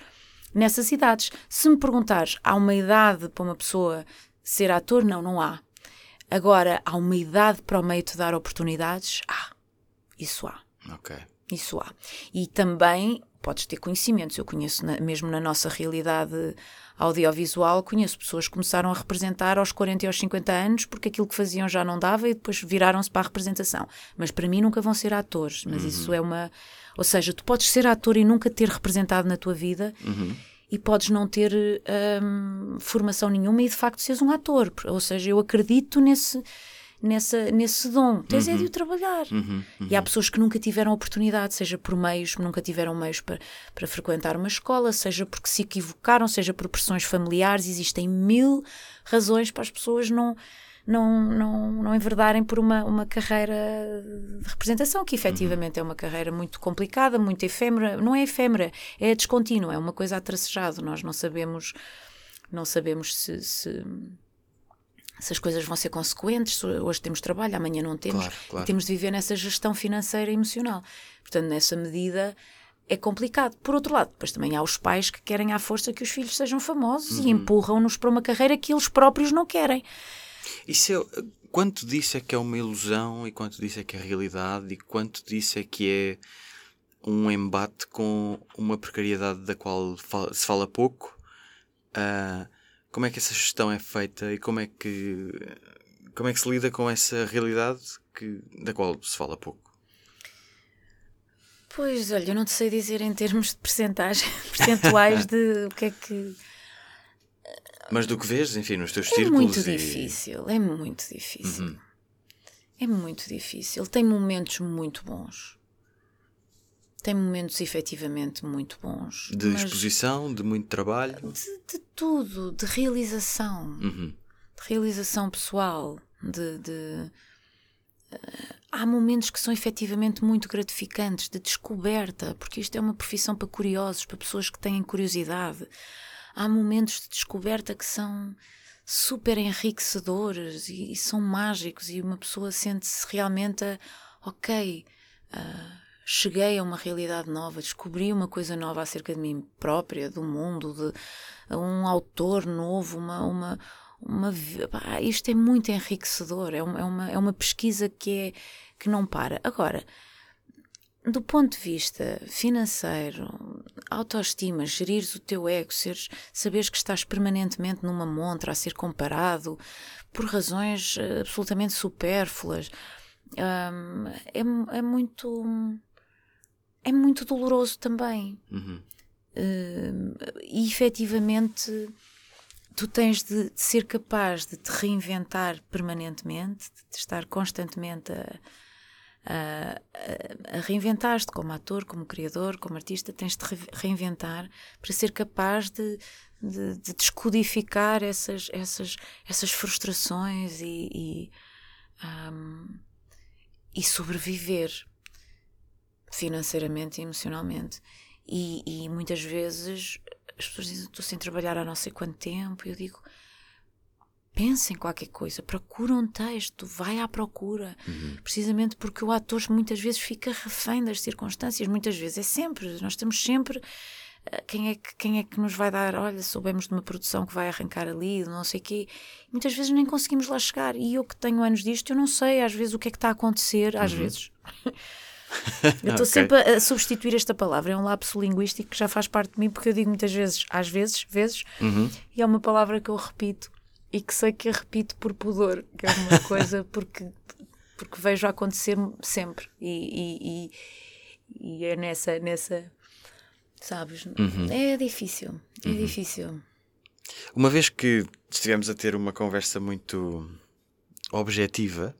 nessas idades. Se me perguntares, há uma idade para uma pessoa ser ator? Não, não há. Agora, há uma idade para o meio te dar oportunidades? Há. Isso há. Ok. Isso há. E também podes ter conhecimentos. Eu conheço, na, mesmo na nossa realidade audiovisual, conheço pessoas que começaram a representar aos 40 e aos 50 anos porque aquilo que faziam já não dava e depois viraram-se para a representação. Mas para mim nunca vão ser atores. Mas uhum. isso é uma ou seja, tu podes ser ator e nunca ter representado na tua vida uhum. e podes não ter um, formação nenhuma e de facto seres um ator. Ou seja, eu acredito nesse, nessa, nesse dom. Tens uhum. é de o trabalhar. Uhum. E há pessoas que nunca tiveram oportunidade, seja por meios, nunca tiveram meios para, para frequentar uma escola, seja porque se equivocaram, seja por pressões familiares. Existem mil razões para as pessoas não não, não, não enverdarem por uma, uma carreira de representação, que efetivamente uhum. é uma carreira muito complicada, muito efêmera. Não é efêmera, é descontínua, é uma coisa a tracejado. Nós não sabemos, não sabemos se, se se as coisas vão ser consequentes, hoje temos trabalho, amanhã não temos, claro, claro. e temos de viver nessa gestão financeira e emocional. Portanto, nessa medida é complicado. Por outro lado, depois também há os pais que querem à força que os filhos sejam famosos uhum. e empurram-nos para uma carreira que eles próprios não querem. Isso é, quanto disso é que é uma ilusão e quanto disso é que é realidade e quanto disso é que é um embate com uma precariedade da qual se fala pouco? Uh, como é que essa gestão é feita e como é que, como é que se lida com essa realidade que, da qual se fala pouco? Pois, olha, eu não te sei dizer em termos de percentagem, percentuais de o que é que. Mas do que vês, enfim, nos teus é círculos. É muito e... difícil, é muito difícil. Uhum. É muito difícil. Tem momentos muito bons. Tem momentos efetivamente muito bons. De exposição, de muito trabalho? De, de tudo, de realização. Uhum. De realização pessoal, de, de há momentos que são efetivamente muito gratificantes, de descoberta, porque isto é uma profissão para curiosos, para pessoas que têm curiosidade. Há momentos de descoberta que são super enriquecedores e, e são mágicos, e uma pessoa sente-se realmente, a, ok, uh, cheguei a uma realidade nova, descobri uma coisa nova acerca de mim própria, do mundo, de um autor novo, uma, uma uma, pá, isto é muito enriquecedor, é uma, é uma, é uma pesquisa que, é, que não para. Agora, do ponto de vista financeiro, autoestima, gerires o teu ego, seres, saberes que estás permanentemente numa montra a ser comparado por razões eh, absolutamente supérfluas, hum, é, é muito. É muito doloroso também. Uhum. Hum, e efetivamente tu tens de, de, ser capaz de te reinventar permanentemente, de estar constantemente a, a, a reinventar-te como ator, como criador, como artista, tens de reinventar para ser capaz de, de, de descodificar essas, essas, essas frustrações e, e, um, e sobreviver financeiramente e emocionalmente. E, e muitas vezes as pessoas dizem, estou sem trabalhar há não sei quanto tempo, e eu digo, pensa em qualquer coisa, procura um texto, vai à procura. Uhum. Precisamente porque o ator muitas vezes fica refém das circunstâncias, muitas vezes é sempre, nós estamos sempre. Eh, quem é, que, quem é que nos vai dar? Olha, soubemos de uma produção que vai arrancar ali, não sei o quê. Muitas vezes nem conseguimos lá chegar. E eu que tenho anos disto, eu não sei às vezes o que é que está a acontecer, às uhum. vezes. Eu estou okay. sempre a substituir esta palavra, é um lapso linguístico que já faz parte de mim, porque eu digo muitas vezes, às vezes, vezes, uhum. e é uma palavra que eu repito e que sei que a repito por pudor, que é uma coisa porque, porque vejo acontecer sempre e, e, e, e é nessa, nessa, sabes? Uhum. É difícil, é uhum. difícil. Uma vez que estivemos a ter uma conversa muito objetiva,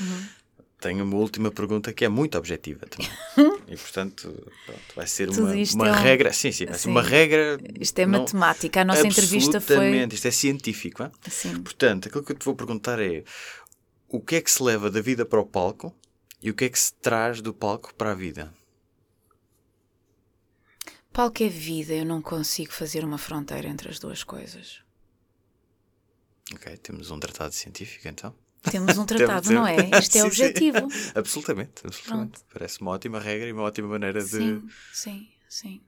uhum tenho uma última pergunta que é muito objetiva também. e portanto, pronto, vai ser Tudo uma, uma é um... regra. Sim, sim, vai ser uma regra. Isto é não... matemática. A nossa entrevista foi. Isto é científico. Sim. Portanto, aquilo que eu te vou perguntar é o que é que se leva da vida para o palco e o que é que se traz do palco para a vida? Palco é vida, eu não consigo fazer uma fronteira entre as duas coisas. Ok, temos um tratado científico então. Temos um tratado, não é? Isto é objetivo. Sim. Absolutamente, absolutamente. Parece uma ótima regra e uma ótima maneira de. Sim, sim, sim.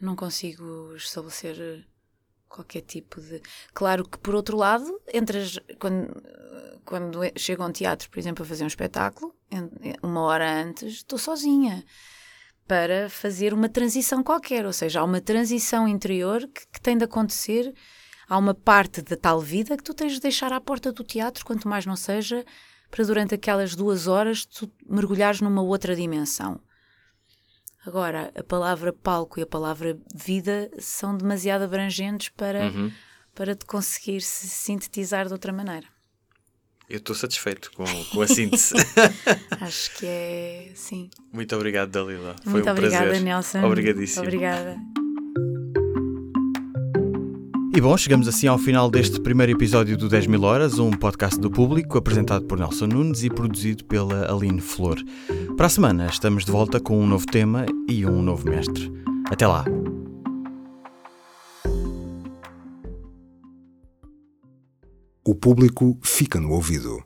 Não consigo estabelecer qualquer tipo de. Claro que, por outro lado, entre as... quando, quando chego a um teatro, por exemplo, a fazer um espetáculo, uma hora antes, estou sozinha para fazer uma transição qualquer, ou seja, há uma transição interior que, que tem de acontecer há uma parte da tal vida que tu tens de deixar à porta do teatro, quanto mais não seja, para durante aquelas duas horas tu mergulhares numa outra dimensão. Agora, a palavra palco e a palavra vida são demasiado abrangentes para, uhum. para te conseguir se sintetizar de outra maneira. Eu estou satisfeito com, com a síntese. Acho que é, sim. Muito obrigado, Dalila. Foi Muito um obrigada, prazer. Nelson. Obrigadíssimo. Obrigada. E bom, chegamos assim ao final deste primeiro episódio do 10 mil horas, um podcast do público apresentado por Nelson Nunes e produzido pela Aline Flor. Para a semana estamos de volta com um novo tema e um novo mestre. Até lá! O público fica no ouvido.